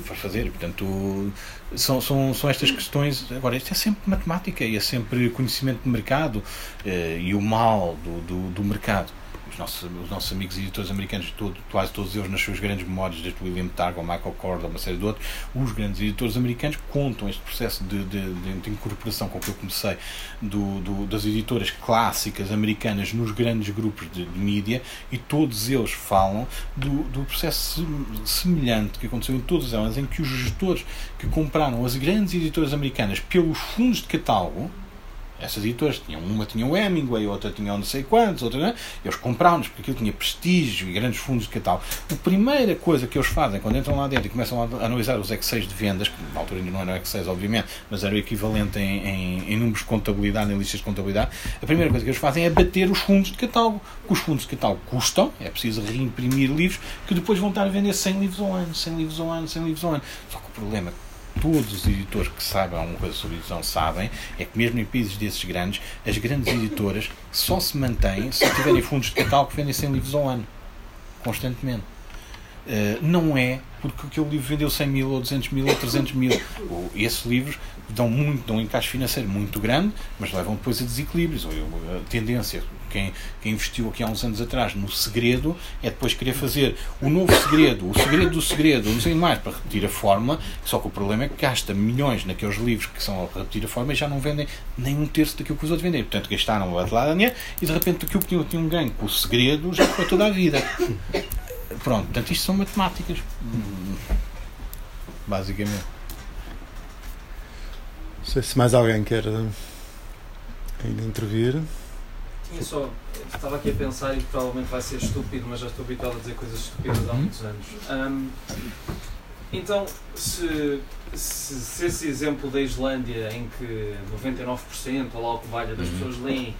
para fazer. Portanto, são, são, são estas questões. Agora, isto é sempre matemática e é sempre conhecimento de mercado uh, e o mal do, do, do mercado nossos, os nossos amigos editores americanos, todo, quase todos eles nas suas grandes memórias, desde William Targ ao Michael Cord, uma série de outros, os grandes editores americanos contam este processo de, de, de incorporação com que eu comecei do, do, das editoras clássicas americanas nos grandes grupos de, de mídia e todos eles falam do, do processo semelhante que aconteceu em todas elas, em que os gestores que compraram as grandes editoras americanas pelos fundos de catálogo essas editoras tinham uma tinha o Hemingway, outra tinha não sei quantos, outra não. Eles compraram-nos porque aquilo tinha prestígio e grandes fundos de catálogo. A primeira coisa que eles fazem quando entram lá dentro e começam a analisar os Excel de vendas, que na altura ainda não eram Excel, obviamente, mas era o equivalente em, em, em, números de contabilidade, em listas de contabilidade, a primeira coisa que eles fazem é bater os fundos de catálogo. os fundos de catálogo custam, é preciso reimprimir livros que depois vão estar a vender 100 livros ao ano, 100 livros ao ano, 100 livros ao ano. Só que o problema todos os editores que saibam alguma coisa sobre edição sabem, é que mesmo em países desses grandes, as grandes editoras só se mantêm se tiverem fundos de catálogo que vendem 100 livros ao ano, constantemente. Uh, não é porque aquele livro vendeu 100 mil ou 200 mil ou 300 mil. Esses livros dão muito, dão um encaixe financeiro muito grande, mas levam depois a desequilíbrios. A tendência, quem, quem investiu aqui há uns anos atrás no segredo, é depois querer fazer o novo segredo, o segredo do segredo, não sei mais, para repetir a fórmula, só que o problema é que gasta milhões naqueles livros que são a repetir a fórmula e já não vendem nem um terço daquilo que os outros vendem. Portanto, gastaram a dinheiro e de repente aquilo que tinham um ganho com o segredo já foi toda a vida. Pronto, portanto, isto são matemáticas. Basicamente. Não sei se mais alguém quer eh, ainda intervir. Tinha só. Estava aqui a pensar e provavelmente vai ser estúpido, mas já estou habituado a dizer coisas estúpidas há uhum. muitos anos. Um, Então, se, se, se, esse exemplo da Islândia, em que 99% ou lá o que valha das uhum. pessoas leem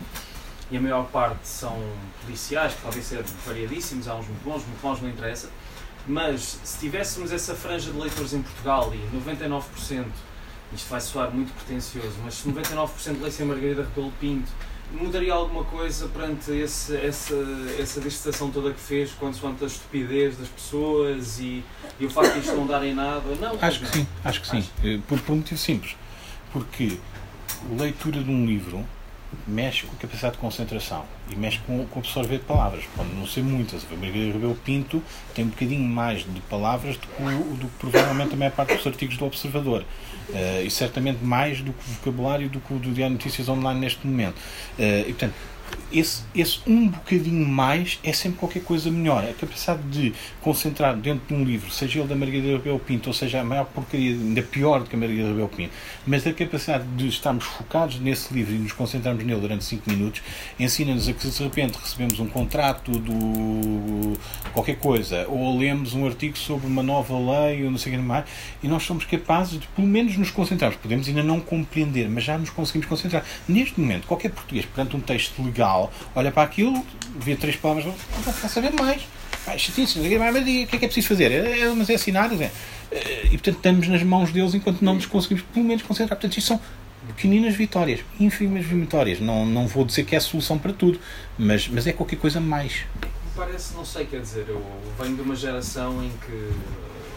e a maior parte são policiais, que podem ser variadíssimos, há uns muito bons, muito bons, não interessa, mas se tivéssemos essa franja de leitores em Portugal e 99%, isto vai soar muito pretencioso, mas se 99% lessem Margarida Rebelo Pinto mudaria alguma coisa perante esse, essa, essa dissertação toda que fez, quanto a estupidez das pessoas e, e o facto de isto não darem nada? Não, acho que sim, acho que sim. Eh, por, por um motivo simples. Porque leitura de um livro mexe com a capacidade de concentração e mexe com, com absorver palavras. Pode não ser muitas. A Margarida Rebelo Pinto tem um bocadinho mais de palavras do que, do que provavelmente a maior parte dos artigos do Observador. Uh, e certamente mais do que o vocabulário do que o do Diário Notícias Online neste momento. Uh, e, portanto, esse, esse um bocadinho mais é sempre qualquer coisa melhor. A capacidade de concentrar dentro de um livro, seja ele da Margarida Rebelo Pinto, ou seja a maior porcaria, ainda pior do que a Margarida Rebelo Pinto, mas a capacidade de estarmos focados nesse livro e nos concentrarmos nele durante 5 minutos, ensina-nos a que se de repente recebemos um contrato do qualquer coisa, ou lemos um artigo sobre uma nova lei, ou não sei o que mais, e nós somos capazes de pelo menos nos concentrarmos. Podemos ainda não compreender, mas já nos conseguimos concentrar. Neste momento, qualquer português, perante um texto legal, legal, olha para aquilo, vê três palavras, não quer saber mais. Vai, chatice, o que é que é preciso fazer? É, é, mas é assinar, é. E portanto estamos nas mãos deles enquanto não nos conseguimos pelo menos concentrar. Portanto, isto são pequeninas vitórias, ínfimas vitórias. Não, não vou dizer que é a solução para tudo, mas, mas é qualquer coisa mais. Parece, não sei, quer dizer, eu venho de uma geração em que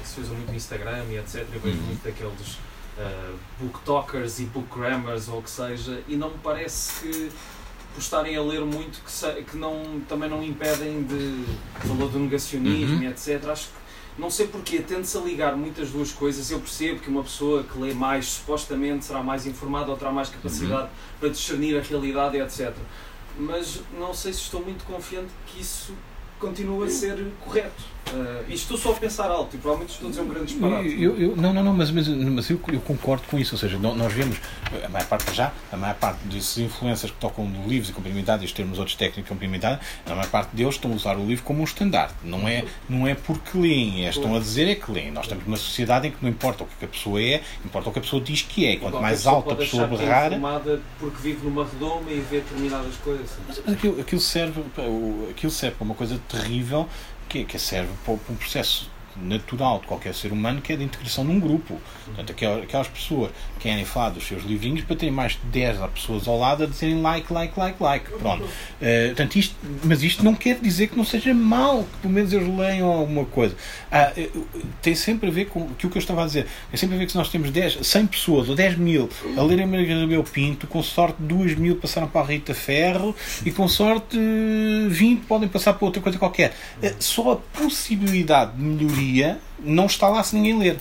se usa muito Instagram e etc. Eu vejo uhum. muito daqueles uh, booktalkers e bookgrammers ou o que seja, e não me parece que por estarem a ler muito que, que não, também não impedem de. falou do negacionismo uhum. etc. Acho que não sei porquê, tende-se a ligar muitas duas coisas. Eu percebo que uma pessoa que lê mais, supostamente, será mais informada ou terá mais capacidade uhum. para discernir a realidade, etc. Mas não sei se estou muito confiante que isso continua a ser correto. Uh, estou só a pensar alto e provavelmente estou a dizer um grande disparate. Eu, eu, não, não, não, mas, mas, mas eu, eu, concordo com isso. Ou seja, nós vemos, a maior parte já, a maior parte desses influências que tocam no livros e complementados, e termos outros técnicos complementados, a maior parte deles estão a usar o livro como um estandarte. Não é, não é porque leem, é, estão a dizer é que leem. Nós estamos numa sociedade em que não importa o que a pessoa é, importa o que a pessoa diz que é. Quanto mais alto a pessoa berrar. É porque vive numa redoma e vê determinadas coisas. Mas, mas aquilo, aquilo, serve, aquilo serve para uma coisa terrível que, que serve para um processo natural de qualquer ser humano, que é de integração num grupo. Portanto, aquelas pessoas que querem falar dos seus livrinhos para terem mais de 10 pessoas ao lado a dizerem like, like, like, like. Pronto. Uh, portanto, isto, mas isto não quer dizer que não seja mal, que pelo menos eles leiam alguma coisa. Ah, tem sempre a ver com aquilo que eu estava a dizer. Tem sempre a ver que se nós temos 10, 100 pessoas ou 10 mil a lerem Margarida Rebelo Pinto, com sorte 2 mil passaram para a Rita Ferro e com sorte 20 podem passar para outra coisa qualquer. Só a possibilidade de melhoria não está lá se ninguém ler.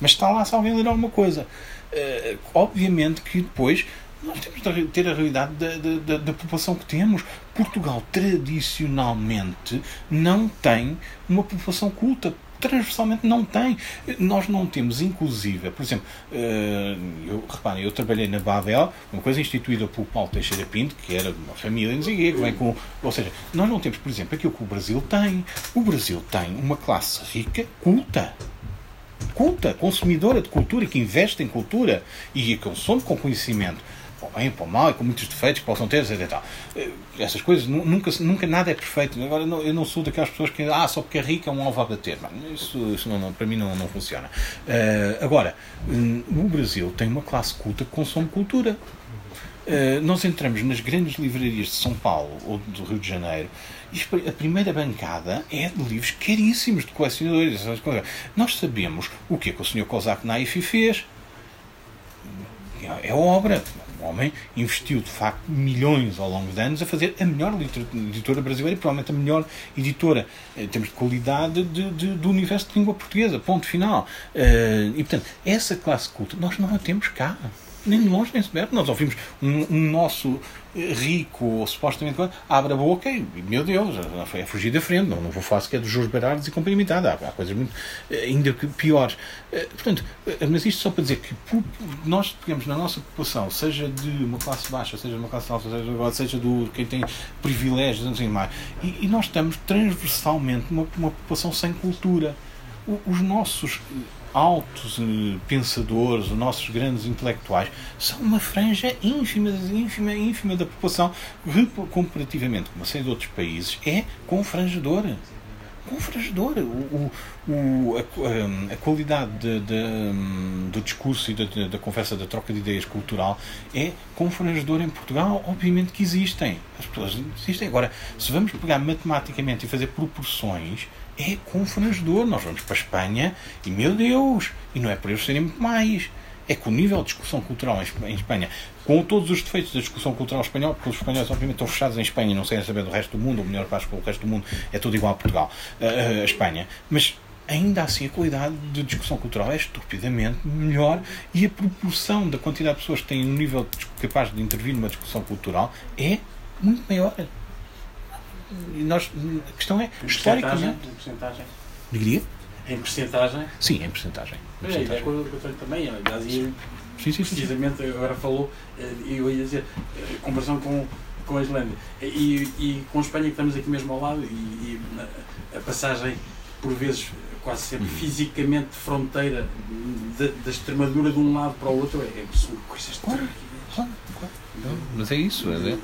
Mas está lá se alguém ler alguma coisa. Uh, obviamente que depois nós temos de ter a realidade da, da, da, população que temos. Portugal, tradicionalmente, não tem uma população culta. Transversalmente não tem. Nós não temos, inclusive, por exemplo, uh, eu, reparem, eu trabalhei na Babel, uma coisa instituída pelo Paulo Teixeira Pinto, que era uma família, que vem com. Ou seja, nós não temos, por exemplo, aquilo que o Brasil tem. O Brasil tem uma classe rica, culta culta, consumidora de cultura, que investe em cultura e que consome com conhecimento bem, para o mal, e com muitos defeitos que possam ter, etc. Tal. Eh, essas coisas, nunca, nunca nada é perfeito. Agora, eu não sou daquelas pessoas que, ah, só porque é rica é um alvo a bater. isso, isso não, não, para mim não, não funciona. Uh, agora, um, o Brasil tem uma classe culta que consome cultura. Uh, nós entramos nas grandes livrarias de São Paulo ou do Rio de Janeiro e a primeira bancada é de livros caríssimos de colecionadores. Nós sabemos o que é que o Sr. Kozak Naif fez. É obra o homem investiu, de facto, milhões ao longo de anos a fazer a melhor editora brasileira, provavelmente a melhor editora em termos de qualidade de, de, do universo de língua portuguesa. Ponto final. Uh, e, portanto, essa classe culta nós não a temos cá nem de longe nem de perto. Nós ouvimos um, um nosso rico, supostamente, abre a boca e, meu Deus, é fugir da frente. Não, não vou falar sequer dos Jorge Berardes e companhia limitada. Há, há, coisas muito, eh, ainda piores. Eh, portanto, eh, mas isto só para dizer que nós, digamos, na nossa população, seja de uma classe baixa, seja de uma classe alta, seja, seja do quem tem privilégios, não sei mais, e, e nós estamos transversalmente uma população sem cultura os nossos altos eh, pensadores, os nossos grandes intelectuais, são uma franja ínfima, ínfima, ínfima da população, comparativamente com uma série de outros países, é confrangedora confrangedor. O, o, a, a, qualidade de, de, do discurso e da, da conversa, da troca de ideias cultural é confrangedor em Portugal. Obviamente que existem. As pessoas existem. Agora, se vamos pegar matematicamente e fazer proporções, é confrangedor. Nós vamos para a Espanha e, meu Deus, e não é por eles serem muito mais. É que o nível de discussão cultural em Espanha, com todos os defeitos da discussão cultural espanhola, porque os espanhóis, obviamente, estão fechados em Espanha e não querem saber do resto do mundo, ou melhor, para o resto do mundo é tudo igual a Portugal, a, a Espanha. Mas ainda assim a qualidade de discussão cultural é estupidamente melhor e a proporção da quantidade de pessoas que têm um nível capaz de intervir numa discussão cultural é muito maior. E nós, a questão é, historicamente. Diria? Em porcentagem? Sim, em porcentagem. É, é coisa que eu também. Aliás, sim, sim, precisamente sim. agora falou, eh, eu ia dizer, eh, comparação com, com a Islândia e, e com a Espanha, que estamos aqui mesmo ao lado, e, e a passagem, por vezes, quase sempre uhum. fisicamente fronteira da, Extremadura de um lado para o outro, é, é coisas claro, claro, claro. Mas é isso, é,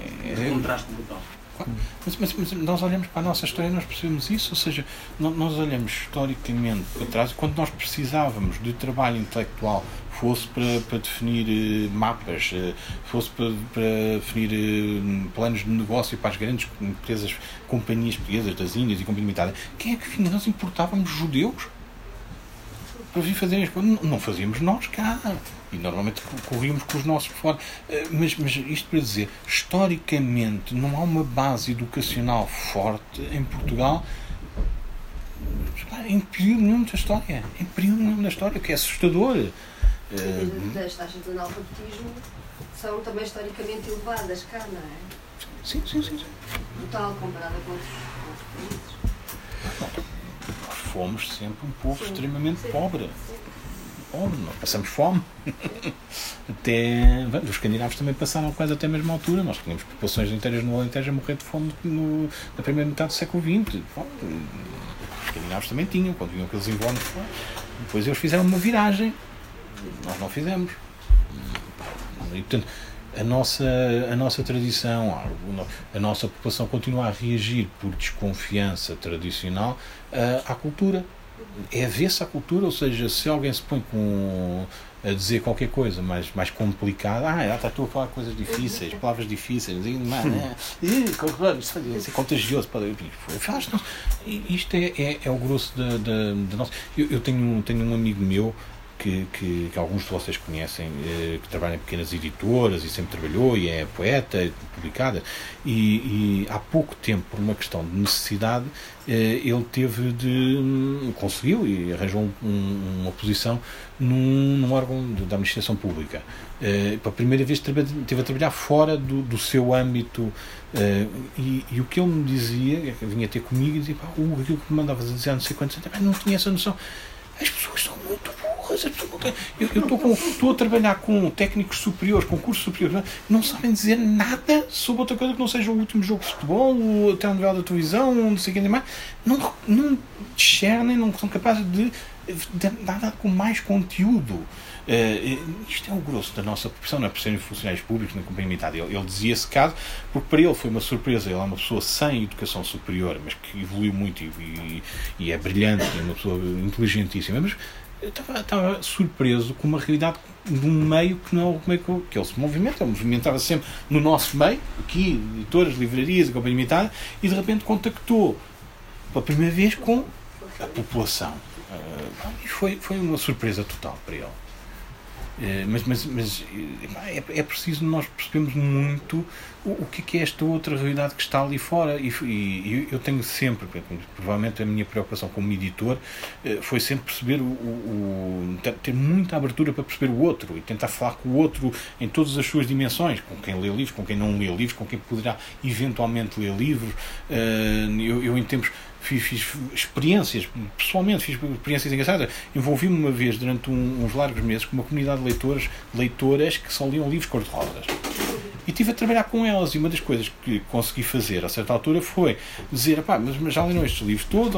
é, é, é contraste brutal. Mas, mas, mas, nós olhamos para a nossa história e nós percebemos isso, ou seja, nós olhamos historicamente para trás quando nós precisávamos de trabalho intelectual, fosse para, para definir uh, mapas, uh, fosse para, para definir uh, planos de negócio para as grandes empresas, companhias portuguesas das Índias e companhia limitada, quem é que vinha? Nós importávamos judeus para vir fazer as coisas. Não fazíamos nós cá. E normalmente corríamos com os nossos fora. Eh, mas, mas isto para dizer, historicamente, não há uma base educacional forte em Portugal em período nenhum da história. Em período nenhum da história, o que é assustador. E as taxas de analfabetismo são também historicamente elevadas cá, não é? Sim, sim, sim. sim. Total, comparada com outros, com outros países. Nós fomos sempre um povo sim, extremamente sim, pobre. Sim fome, não passamos fome. até os escandinavos também passaram quase até a mesma altura. Nós tínhamos populações inteiras no Alentejo a morrer de fome no, na primeira metade do século XX. Os escandinavos também tinham, quando vinham aqueles invernos. Depois eles fizeram uma viragem. Nós não fizemos. E, portanto, a nossa, a nossa tradição, a, nossa população continua a reagir por desconfiança tradicional uh, à cultura é avessa à cultura, ou seja, se alguém se põe com a dizer qualquer coisa mais, mais complicada, ah, ela está a falar coisas difíceis, palavras difíceis, e, não, é, isso é contagioso. Isto é, é, é o grosso da, da, da nossa. Eu, eu tenho, tenho um amigo meu que, que, que, alguns de vocês conhecem, eh, que trabalha em pequenas editoras e sempre trabalhou e é poeta, é publicada, e, e, há pouco tempo, por uma questão de necessidade, eh, ele teve de. Hum, conseguiu e arranjou um, uma posição num, num órgão da administração pública. Eh, pela primeira vez teve a trabalhar fora do, do seu âmbito. E, e, o que ele me dizia, vinha ter comigo e dizia: pá, aquilo que me mandavas a dizer há não sei quantos anos, não tinha essa noção. As pessoas são muito burras. Eu estou a trabalhar com técnicos superiores, com cursos superiores, não sabem dizer nada sobre outra coisa que não seja o último jogo de futebol, a telenovela da televisão, não sei o que mais. Não, não discernem, não são capazes de, dar com mais conteúdo. Uh, isto é o grosso da nossa profissão, não é por serem funcionários públicos na companhia militar. Ele, ele dizia esse caso porque para ele foi uma surpresa. Ele é uma pessoa sem educação superior, mas que evoluiu muito e, e, e é brilhante, é uma pessoa inteligentíssima. Mas eu estava, estava surpreso com uma realidade de um meio que não é o que, que ele se movimenta. Ele movimentava sempre no nosso meio, aqui, editoras, livrarias, a companhia militar, e de repente contactou pela primeira vez com a população. Uh, e foi, foi uma surpresa total para ele. Eh, mas, mas, mas eh, é, é, preciso nós percebermos muito o, o que é, esta outra realidade que está ali fora. E, e, eu tenho sempre, provavelmente a minha preocupação como editor eh, foi sempre perceber o, o, ter muita abertura para perceber o outro e tentar falar com o outro em todas as suas dimensões, com quem lê livros, com quem não lê livros, com quem poderá eventualmente ler livros. Eu, eu em tempos fiz, fiz, experiências, pessoalmente fiz experiências engraçadas. Envolvi-me uma vez durante um, uns largos meses com uma comunidade de leitores, leitoras que só liam livros cor-de-rosas. E estive a trabalhar com elas. E uma das coisas que consegui fazer a certa altura foi dizer: pá, mas, já leram estes livros todos?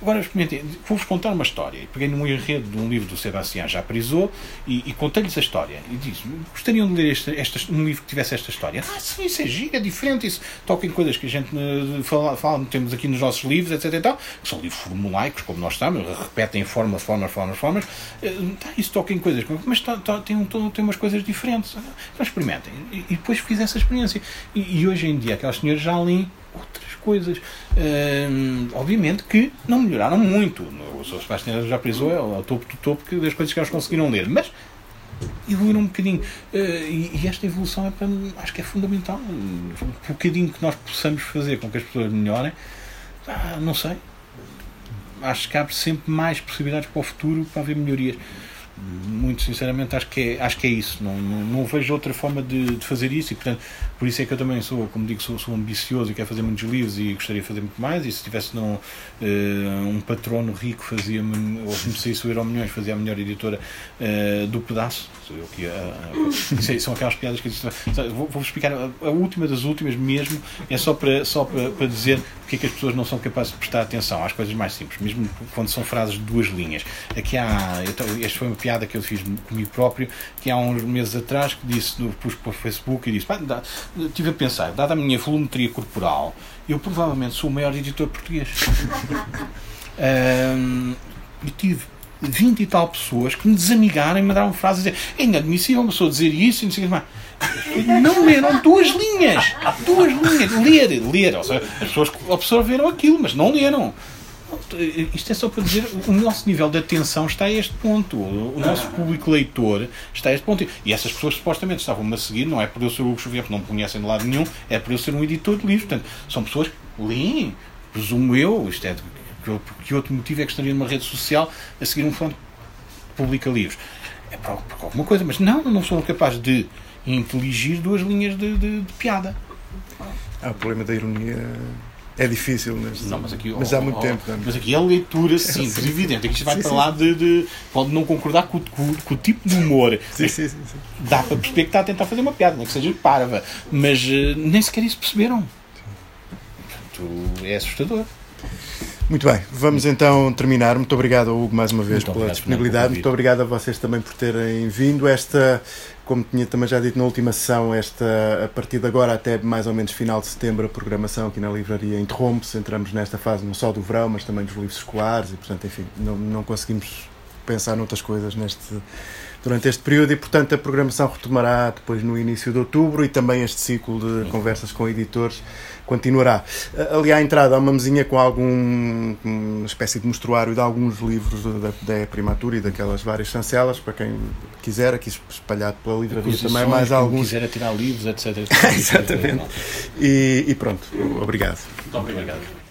Agora experimentem, vou-vos contar uma história. E peguei num enredo de um livro do Sebastião já e, e contei-lhes a história. E disse: gostariam de ler este, este, um livro que tivesse esta história? Ah, sim, isso é giro, é diferente. Isso toca em coisas que a gente uh, fala, fala, temos aqui nos nossos livros, etc. E que são livros formulaicos, como nós estamos, repetem formas, formas, formas, formas. Tá, isso toca em coisas, mas tá, tá, tem, um, tem umas coisas diferentes. Então experimentem. E, e depois fiz essa experiência. E, e, hoje em dia, aquelas senhoras já leem outras coisas. Hum, obviamente que não melhoraram muito. O Sr. Sebastião já prisou, é o topo do topo que das coisas que elas conseguiram ler. Mas evoluíram um bocadinho. Uh, e, e, esta evolução é para, acho que é fundamental. Um bocadinho que nós possamos fazer com que as pessoas melhorem, ah, não sei. Acho que abre sempre mais possibilidades para o futuro para haver melhorias muito sinceramente acho que é, acho que é isso. Não, não, não vejo outra forma de, de, fazer isso e portanto por isso é que eu também sou como digo sou, sou ambicioso e quero fazer muitos livros e gostaria de fazer muito mais. E se tivesse não, uh, um patrono rico fazia ou se me saísse o Euro Milhões fazia a melhor editora uh, do pedaço. Eu que, uh, são aquelas piadas que vou, vou explicar. A, a, última das últimas mesmo é só para, só para, para dizer porque é que as pessoas não são capazes de prestar atenção às coisas mais simples mesmo quando são frases de duas linhas. Aqui há, este foi piada que eu fiz comigo próprio, que há uns meses atrás, que disse, pus para o Facebook e disse, pá, dá, estive a pensar, dada a minha volumetria corporal, eu provavelmente sou o maior editor português. um, e tive 20 e tal pessoas que me desamigaram e me mandaram frases a dizer é inadmissível uma pessoa dizer isso e não sei o que mais. Não leram duas linhas. Duas linhas. Ler, ler. Ou seja, as pessoas absorveram aquilo, mas não leram. Isto é só para dizer o nosso nível de atenção está a este ponto. O nosso público leitor está a este ponto. E essas pessoas supostamente estavam-me a seguir, não é por eu ser o Hugo Xavier, porque não me conhecem de lado nenhum, é por eu ser um editor de livros. Portanto, são pessoas que leem, presumo eu, isto é, que, que outro motivo é que estaria numa rede social a seguir um fonte que publica livros. É por, por, alguma coisa, mas não, não sou capaz de inteligir duas linhas de, de, de piada. Ah, o problema da ironia é difícil, mas, não, mas, aqui, mas há muito oh, tempo. Não. Mas aqui é leitura simples, sim, evidente. Aqui vai sim, para sim. lá de, de, Pode não concordar com, com, com, o tipo de humor. Sim, sim, sim, Dá para perceber que está a tentar fazer uma piada, não é que seja parva. Mas uh, nem sequer isso perceberam. Portanto, é assustador. Muito bem, vamos então terminar. Muito obrigado, Hugo, mais uma vez muito pela disponibilidade. Muito obrigado a vocês também por terem vindo. Esta como tinha também já dito na última sessão, esta, a partir de agora até mais ou menos final de setembro, a programação aqui na livraria interrompe-se. Entramos nesta fase não só do verão, mas também dos livros escolares e, portanto, enfim, não, não conseguimos pensar noutras coisas neste, durante este período e, portanto, a programação retomará depois no início de outubro e também este ciclo de conversas com editores continuará. Ali à entrada há uma mesinha com algum uma espécie de mostruário de alguns livros da, da primatura e daquelas várias chancelas, para quem quiser, aqui espalhado pela livraria também, mais alguns. quiser tirar livros, etc. Exatamente. E, e, pronto, obrigado. Muito obrigado.